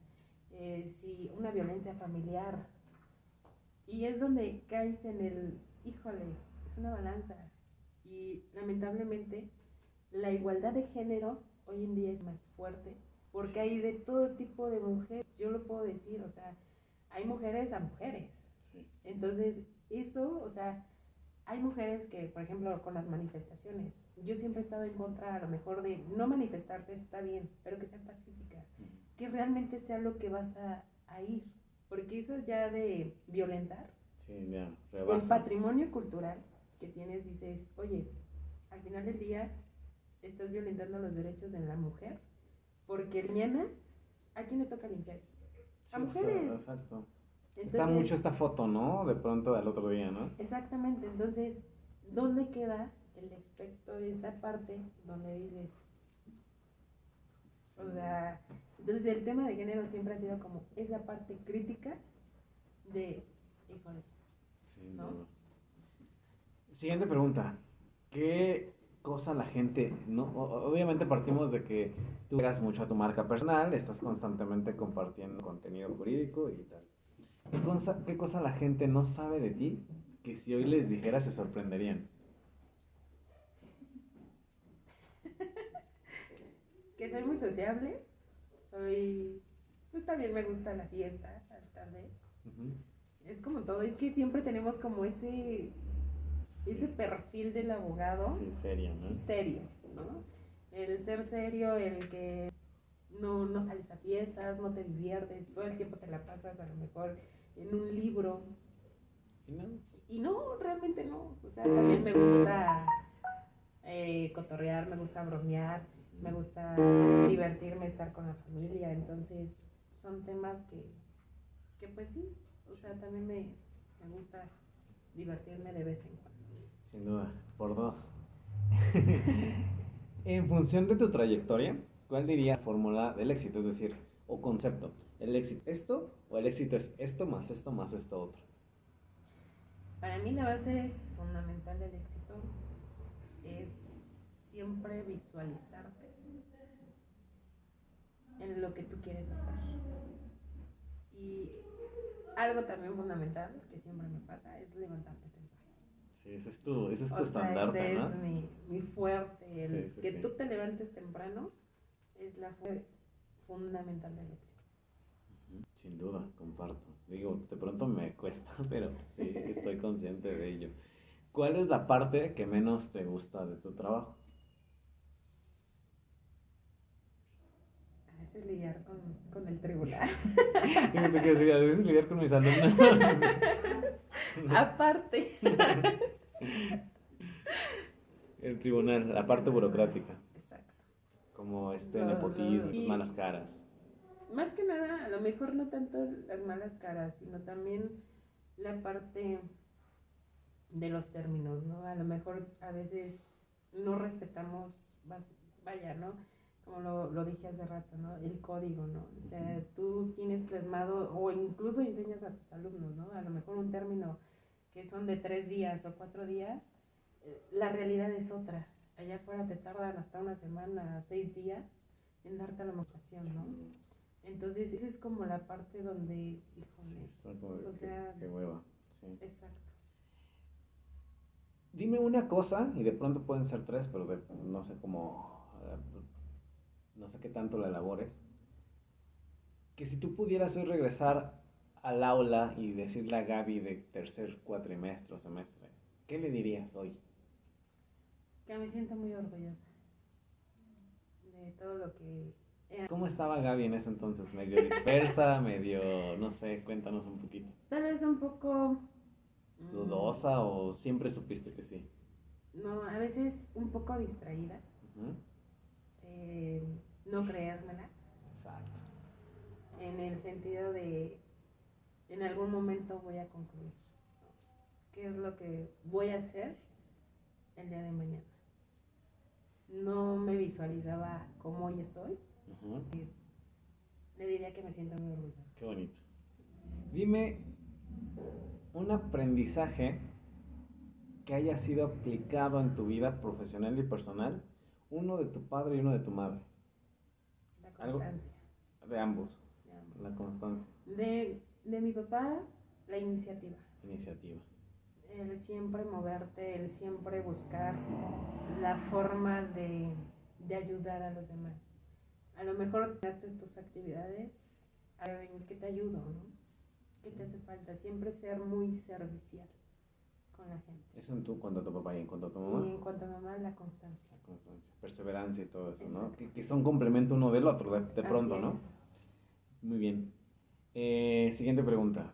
Speaker 2: eh, si una violencia familiar? Y es donde caes en el, híjole, es una balanza. Y lamentablemente la igualdad de género hoy en día es más fuerte, porque hay de todo tipo de mujeres, yo lo puedo decir, o sea, hay mujeres a mujeres.
Speaker 1: Sí.
Speaker 2: Entonces, eso, o sea, hay mujeres que, por ejemplo, con las manifestaciones, yo siempre he estado en contra a lo mejor de no manifestarte, está bien, pero que sea pacífica, que realmente sea lo que vas a, a ir, porque eso ya de violentar,
Speaker 1: Sí, ya,
Speaker 2: el patrimonio cultural que tienes, dices, oye, al final del día estás violentando los derechos de la mujer, porque mañana, ¿a quién le toca limpiar eso? a
Speaker 1: Sí, o sea,
Speaker 2: mujeres.
Speaker 1: exacto.
Speaker 2: Entonces,
Speaker 1: Está mucho esta foto, ¿no? De pronto al otro día, ¿no?
Speaker 2: Exactamente, entonces, ¿dónde queda el aspecto de esa parte donde dices, o sea, entonces el tema de género siempre ha sido como esa parte crítica de, híjole,
Speaker 1: Sí,
Speaker 2: ¿no?
Speaker 1: no. Siguiente pregunta. ¿Qué cosa la gente, no, obviamente partimos de que tú llegas mucho a tu marca personal, estás constantemente compartiendo contenido jurídico y tal. ¿Qué cosa, ¿Qué cosa la gente no sabe de ti que si hoy les dijera se sorprenderían?
Speaker 2: que soy muy sociable, soy, pues también me gusta la fiesta, tal vez, es como todo, es que siempre tenemos como ese, ese perfil del abogado.
Speaker 1: Sí, serio, ¿no?
Speaker 2: serio, ¿no? El ser serio, el que no, no sales a fiestas, no te diviertes, todo el tiempo te la pasas a lo mejor en un libro.
Speaker 1: ¿Y no?
Speaker 2: Y no, realmente no. O sea, también me gusta eh, cotorrear, me gusta bromear, me gusta divertirme, estar con la familia. Entonces, son temas que, que pues sí, o sea, también me, me gusta divertirme de vez en cuando.
Speaker 1: Sin duda, por dos. en función de tu trayectoria, ¿cuál diría fórmula del éxito? Es decir, o concepto. ¿El éxito es esto o el éxito es esto más esto más esto otro?
Speaker 2: Para mí la base fundamental del éxito es siempre visualizarte en lo que tú quieres hacer. Y algo también fundamental que siempre me pasa es levantarte temprano.
Speaker 1: Sí, ese es tu, ese es tu
Speaker 2: O sea,
Speaker 1: estandarte,
Speaker 2: ese
Speaker 1: ¿no?
Speaker 2: es mi, mi fuerte. El
Speaker 1: Sí, sí,
Speaker 2: que
Speaker 1: sí.
Speaker 2: tú te levantes temprano es la fu- fundamental del éxito.
Speaker 1: Sin duda, comparto. Digo, de pronto me cuesta, pero sí, estoy consciente de ello. ¿Cuál es la parte que menos te gusta de tu trabajo?
Speaker 2: A veces lidiar con, con el tribunal.
Speaker 1: Yo no sé qué decir, a veces lidiar con mis alumnos.
Speaker 2: Aparte.
Speaker 1: El tribunal, la parte burocrática,
Speaker 2: Exacto.
Speaker 1: como este
Speaker 2: No,
Speaker 1: nepotismo,
Speaker 2: no, y-
Speaker 1: malas caras.
Speaker 2: Más que nada, a lo mejor no tanto las malas caras, sino también la parte de los términos, ¿no? A lo mejor a veces no respetamos, vaya, ¿no? Como lo, lo dije hace rato, ¿no? El código, ¿no? O sea, tú tienes plasmado o incluso enseñas a tus alumnos, ¿no? A lo mejor un término que son de tres días o cuatro días, eh, la realidad es otra. Allá afuera te tardan hasta una semana, seis días en darte la motivación, ¿no? Entonces, esa es como la parte donde,
Speaker 1: Sí,
Speaker 2: híjole,
Speaker 1: de
Speaker 2: O
Speaker 1: que-
Speaker 2: sea-
Speaker 1: qué hueva. sí.
Speaker 2: exacto.
Speaker 1: Dime una cosa, y de pronto pueden ser tres, pero de- no sé cómo, no sé qué tanto la elabores, que si tú pudieras hoy regresar al aula y decirle a Gaby de tercer cuatrimestre o semestre, ¿qué le dirías hoy?
Speaker 2: Que me siento muy orgullosa de todo lo que
Speaker 1: ¿Cómo estaba Gaby en ese entonces? ¿Medio dispersa? ¿Medio, no sé, cuéntanos un poquito?
Speaker 2: Tal vez un poco... mm,
Speaker 1: ¿Dudosa o siempre supiste que sí?
Speaker 2: No, a veces un poco distraída, eh, no creérmela,
Speaker 1: Exacto.
Speaker 2: en el sentido de en algún momento voy a concluir. ¿Qué es lo que voy a hacer el día de mañana? No me visualizaba como hoy estoy. Le diría que me siento muy orgullosa.
Speaker 1: Qué bonito. Dime un aprendizaje que haya sido aplicado en tu vida profesional y personal, uno de tu padre y uno de tu madre.
Speaker 2: La
Speaker 1: ¿Algo?
Speaker 2: constancia.
Speaker 1: De ambos.
Speaker 2: de ambos.
Speaker 1: La constancia.
Speaker 2: De, de mi papá, la iniciativa.
Speaker 1: Iniciativa.
Speaker 2: El siempre moverte, el siempre buscar la forma de, de ayudar a los demás. A lo mejor haces tus actividades, a ver, ¿en qué te ayudo? ¿no? ¿Qué te hace falta? Siempre ser muy servicial con la gente.
Speaker 1: Eso en tu, cuanto a tu papá y en cuanto a tu
Speaker 2: Y
Speaker 1: mamá.
Speaker 2: en cuanto a mamá, la constancia.
Speaker 1: La constancia, perseverancia y todo eso, ¿no? Que, que son complemento uno del otro, de, pronto, ¿no? Muy bien. Eh, siguiente pregunta.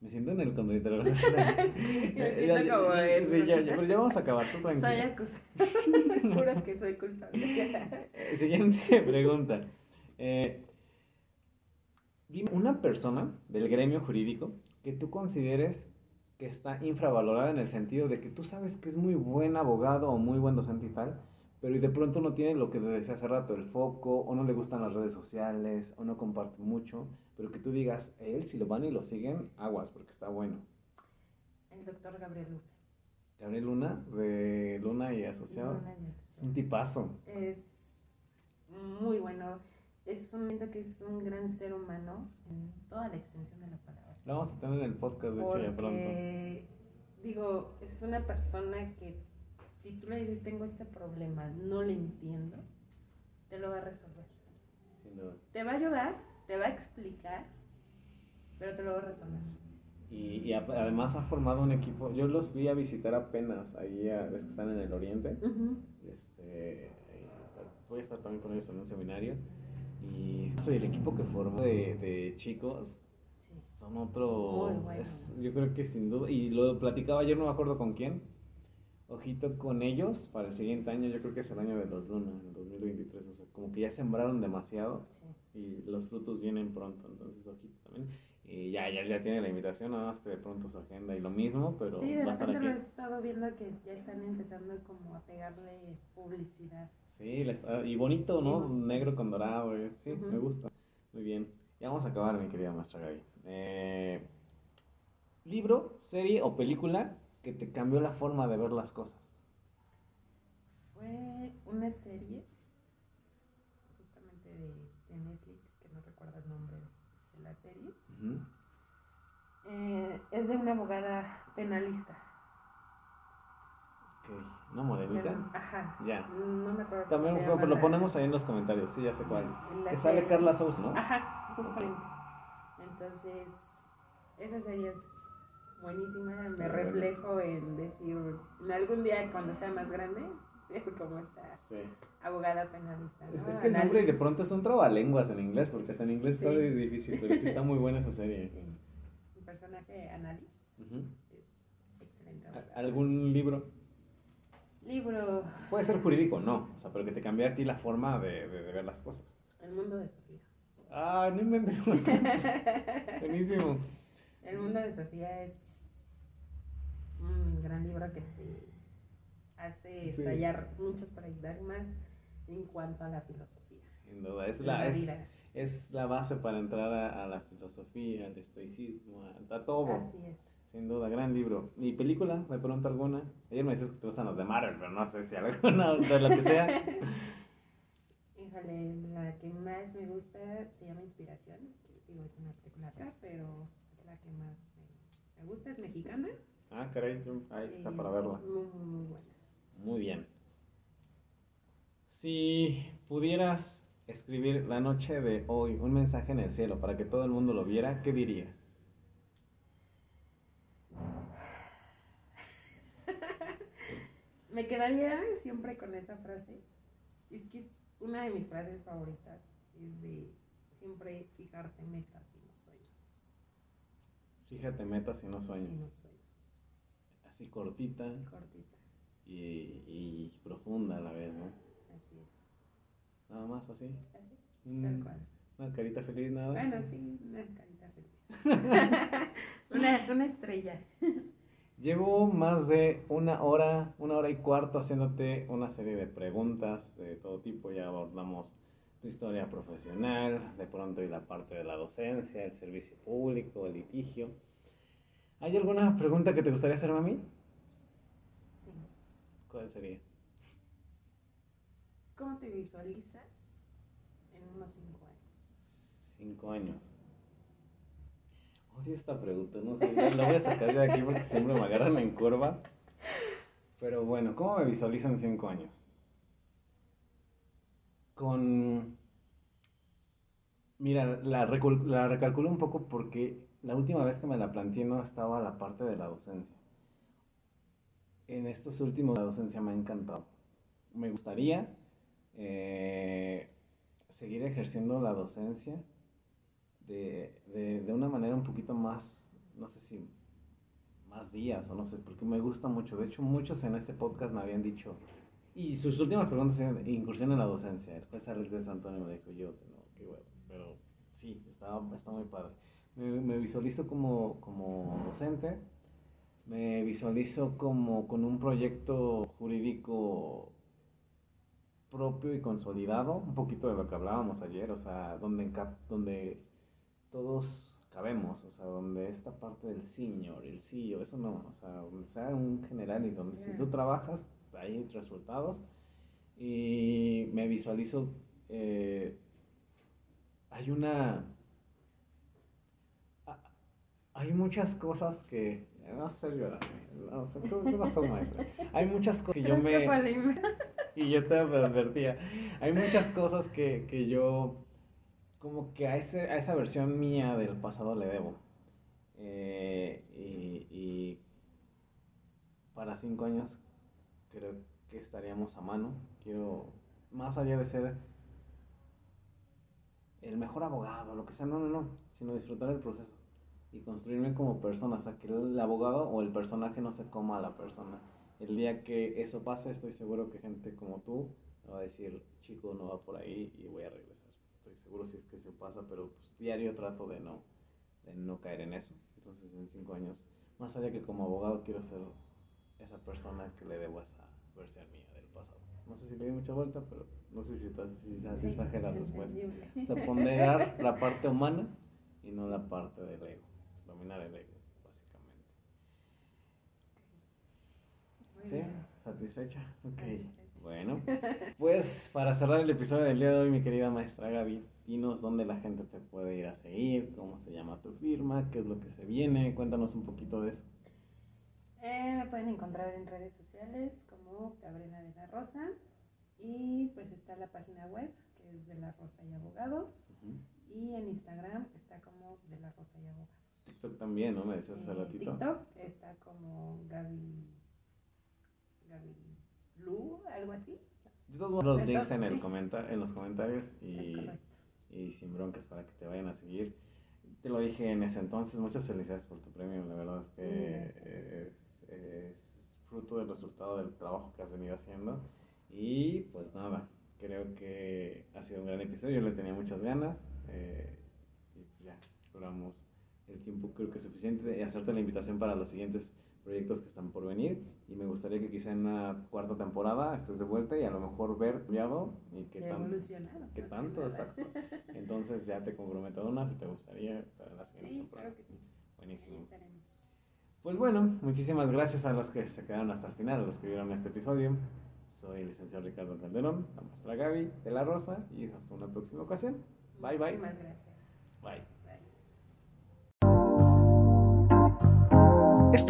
Speaker 1: Me siento en el contradictorio.
Speaker 2: Sí, me
Speaker 1: Eh, ya-
Speaker 2: siento como
Speaker 1: ya-
Speaker 2: eso.
Speaker 1: sí, ya, pero ya vamos a acabar, tú tranquila.
Speaker 2: Soy acusada. Juro que soy culpable.
Speaker 1: Siguiente pregunta. Eh, dime una persona del gremio jurídico que tú consideres que está infravalorada en el sentido de que tú sabes que es muy buen abogado o muy buen docente y tal, pero y de pronto no tiene lo que decía hace rato, el foco, o no le gustan las redes sociales, o no comparte mucho, pero que tú digas, él si lo van y lo siguen, aguas, porque está bueno.
Speaker 2: El doctor Gabriel Luna.
Speaker 1: Gabriel Luna, de Luna y Asociado,
Speaker 2: Luna y
Speaker 1: es un tipazo.
Speaker 2: Es muy bueno. Es un momento que es un gran ser humano en toda la extensión de la palabra.
Speaker 1: Lo vamos a tener en el podcast, de hecho, ya pronto.
Speaker 2: Digo, es una persona que si tú le dices tengo este problema, no le entiendo, te lo va a resolver.
Speaker 1: Sin duda.
Speaker 2: Te va a ayudar, te va a explicar, pero te lo va a resolver.
Speaker 1: Y, y a- además ha formado un equipo. Yo los fui a visitar apenas ahí, a, ves que están en el oriente. Este, voy a estar también con ellos en un seminario. Y soy el equipo que formó de, de chicos. Son otro.
Speaker 2: Muy bueno.
Speaker 1: es- yo creo que sin duda. Y lo platicaba ayer, no me acuerdo con quién. Ojito con ellos para el siguiente año. Yo creo que es el año de los Luna, el 2023. O sea, como que ya sembraron demasiado
Speaker 2: Sí.
Speaker 1: y los frutos vienen pronto, entonces ojito también. Y ya, ya, ya tiene la invitación, nada más que de pronto su agenda y lo mismo, pero
Speaker 2: Sí, de repente lo he estado viendo que ya están empezando como a pegarle publicidad.
Speaker 1: Sí, está- y bonito, ¿no?
Speaker 2: Sí.
Speaker 1: Negro con dorado, eh, sí, me gusta. Muy bien. Ya vamos a acabar, mi querida maestra Gaby. Eh, libro, serie o película que te cambió la forma de ver las cosas.
Speaker 2: Fue una serie justamente de, de Netflix, que no recuerdo el nombre de la serie. Eh, es de una abogada penalista.
Speaker 1: Ok, ¿una morenita?
Speaker 2: Que- Ajá.
Speaker 1: Ya.
Speaker 2: No me acuerdo.
Speaker 1: También lo
Speaker 2: la-
Speaker 1: ponemos ahí en los comentarios, sí, ya sé cuál.
Speaker 2: la
Speaker 1: Que sale. Carla Sousa, ¿no?
Speaker 2: Ajá, justamente. Entonces, esa serie es buenísima. Me reflejo en decir, en algún día cuando sea más grande, ser como esta
Speaker 1: Sí.
Speaker 2: abogada penalista.
Speaker 1: Es,
Speaker 2: ¿no?
Speaker 1: es que el nombre de pronto es un trabalenguas en inglés, porque hasta en inglés
Speaker 2: Sí.
Speaker 1: está difícil, pero sí está muy buena esa serie.
Speaker 2: Sí. El personaje Annalise
Speaker 1: Ujú.
Speaker 2: es excelente.
Speaker 1: ¿A-
Speaker 2: abogada.
Speaker 1: ¿Algún libro?
Speaker 2: Libro
Speaker 1: Puede ser jurídico no, o sea, pero que te cambie a ti la forma de, de- de ver las cosas.
Speaker 2: El mundo de Sofía.
Speaker 1: Ah, no inventes. Buenísimo.
Speaker 2: El mundo de Sofía es gran libro que te hace
Speaker 1: Sí.
Speaker 2: estallar muchos paradigmas en cuanto a la filosofía.
Speaker 1: Sin duda, es
Speaker 2: de
Speaker 1: la, es, es la base para entrar a, a la filosofía, al estoicismo, a, a todo.
Speaker 2: Así es.
Speaker 1: Sin duda, gran libro. ¿Y película? ¿De pronto alguna? Ayer me decías que te gustan los de Marvel, pero no sé si alguna de lo que sea.
Speaker 2: Híjole, la que más me gusta se llama Inspiración. que Digo, es una película acá, pero es la que más me gusta. Es mexicana.
Speaker 1: Ah, caray, ahí está para verla.
Speaker 2: Muy, muy, muy buena.
Speaker 1: Muy bien. Si pudieras escribir la noche de hoy un mensaje en el cielo para que todo el mundo lo viera, ¿qué diría?
Speaker 2: Me quedaría siempre con esa frase. Es que es una de mis frases favoritas. Es de siempre fijarte metas y no sueños.
Speaker 1: Fíjate metas y no
Speaker 2: Y
Speaker 1: sueños.
Speaker 2: no sueños.
Speaker 1: Así cortita
Speaker 2: Cortita.
Speaker 1: y, y profunda a la vez, ¿no?
Speaker 2: Así es.
Speaker 1: Nada más así.
Speaker 2: Así,
Speaker 1: Mm,
Speaker 2: tal cual.
Speaker 1: Una carita feliz, nada.
Speaker 2: Bueno, sí, una carita feliz. una, una estrella.
Speaker 1: Llevo más de una hora, una hora y cuarto haciéndote una serie de preguntas de todo tipo. Ya abordamos tu historia profesional, de pronto y la parte de la docencia, el servicio público, el litigio. ¿Hay alguna pregunta que te gustaría hacerme a mí?
Speaker 2: Sí.
Speaker 1: ¿Cuál sería?
Speaker 2: ¿Cómo te visualizas en unos cinco años?
Speaker 1: Cinco años. Odio esta pregunta, no sé, la voy a sacar de aquí porque siempre me agarran en curva. Pero bueno, ¿cómo me visualizo en cinco años? Con... Mira, la, la recalculo un poco porque la última vez que me la planteé no estaba la parte de la docencia. En estos últimos la docencia me ha encantado. Me gustaría eh, seguir ejerciendo la docencia de, de, una manera un poquito más, no sé si más días o no sé, porque me gusta mucho. De hecho, muchos en este podcast me habían dicho, y sus últimas preguntas eran incursión en la docencia. El juez Alex de Antonio me dijo, yo, qué pero sí, está, está muy padre. Me, me visualizo como, como docente, me visualizo como con un proyecto jurídico propio y consolidado, un poquito de lo que hablábamos ayer, o sea, donde, donde todos cabemos, o sea, donde esta parte del senior, el CEO, eso no, o sea, donde sea un general y donde si tú trabajas, hay resultados. Y me visualizo, eh, hay una, hay muchas cosas que, no sé llorar, no sé, no sos maestra, hay muchas cosas que yo me... Y yo te advertía. Hay muchas cosas que, que yo, como que a, ese, a esa versión mía del pasado le debo. Eh, y, y para cinco años creo que estaríamos a mano. Quiero, más allá de ser el mejor abogado, lo que sea, no, no, no, sino disfrutar el proceso y construirme como persona, o sea, que el abogado o el personaje no se coma a la persona. El día que eso pase, estoy seguro que gente como tú va a decir, chico, no va por ahí y voy a regresar. Estoy seguro si es que eso pasa, pero pues, diario trato de no, de no caer en eso. Entonces, en cinco años, más allá que como abogado, quiero ser esa persona que le debo a esa versión mía del pasado. No sé si le di mucha vuelta, pero no sé si, si satisfaje la respuesta. O sea, ponderar la parte humana y no la parte del ego. Dominar el ego, básicamente. ¿Sí? ¿Satisfecha? Ok.
Speaker 2: Satisfecha.
Speaker 1: Bueno, pues para cerrar el episodio del día de hoy, mi querida maestra Gaby, dinos dónde la gente te puede ir a seguir, cómo se llama tu firma, qué es lo que se viene, cuéntanos un poquito de eso.
Speaker 2: Eh, me pueden encontrar en redes sociales como Gabriela de la Rosa y pues está la página web que es de la Rosa y Abogados y en Instagram está como de la Rosa y Abogados.
Speaker 1: TikTok también, ¿no? Me decías hace
Speaker 2: En
Speaker 1: ratito.
Speaker 2: TikTok está como Gaby Gaby Lu, algo así.
Speaker 1: De todos modos, los links en, el
Speaker 2: Sí.
Speaker 1: comenta en los comentarios y, y sin broncas para que te vayan a seguir. Te lo dije en ese entonces, muchas felicidades por tu premio, la verdad es que es, es fruto del resultado del trabajo que has venido haciendo. Y pues nada, creo que ha sido un gran episodio, yo le tenía muchas ganas eh, y ya, exploramos el tiempo creo que es suficiente de hacerte la invitación para los siguientes proyectos que están por venir y me gustaría que quizá en una cuarta temporada estés de vuelta y a lo mejor ver cambiado y qué
Speaker 2: Y
Speaker 1: tan,
Speaker 2: evolucionado. que
Speaker 1: tanto, exacto. Entonces ya te comprometo a una si te gustaría estar en la siguiente
Speaker 2: Sí,
Speaker 1: temporada.
Speaker 2: claro que sí. Ahí
Speaker 1: Buenísimo.
Speaker 2: estaremos.
Speaker 1: Pues bueno, muchísimas gracias a los que se quedaron hasta el final, a los que vieron este episodio. Soy el licenciado Ricardo Calderón, la maestra Gaby de la Rosa y hasta una próxima ocasión. Bye bye.
Speaker 2: Muchísimas gracias.
Speaker 1: Bye.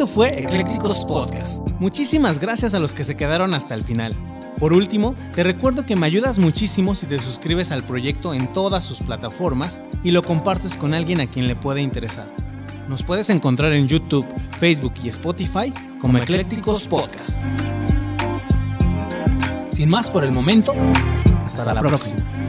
Speaker 3: Fue Eclécticos Podcast. Muchísimas gracias a los que se quedaron hasta el final. Por último, te recuerdo que me ayudas muchísimo si te suscribes al proyecto en todas sus plataformas y lo compartes con alguien a quien le pueda interesar. Nos puedes encontrar en YouTube, Facebook y Spotify como Eclécticos Podcast. Sin más por el momento, hasta, la próxima.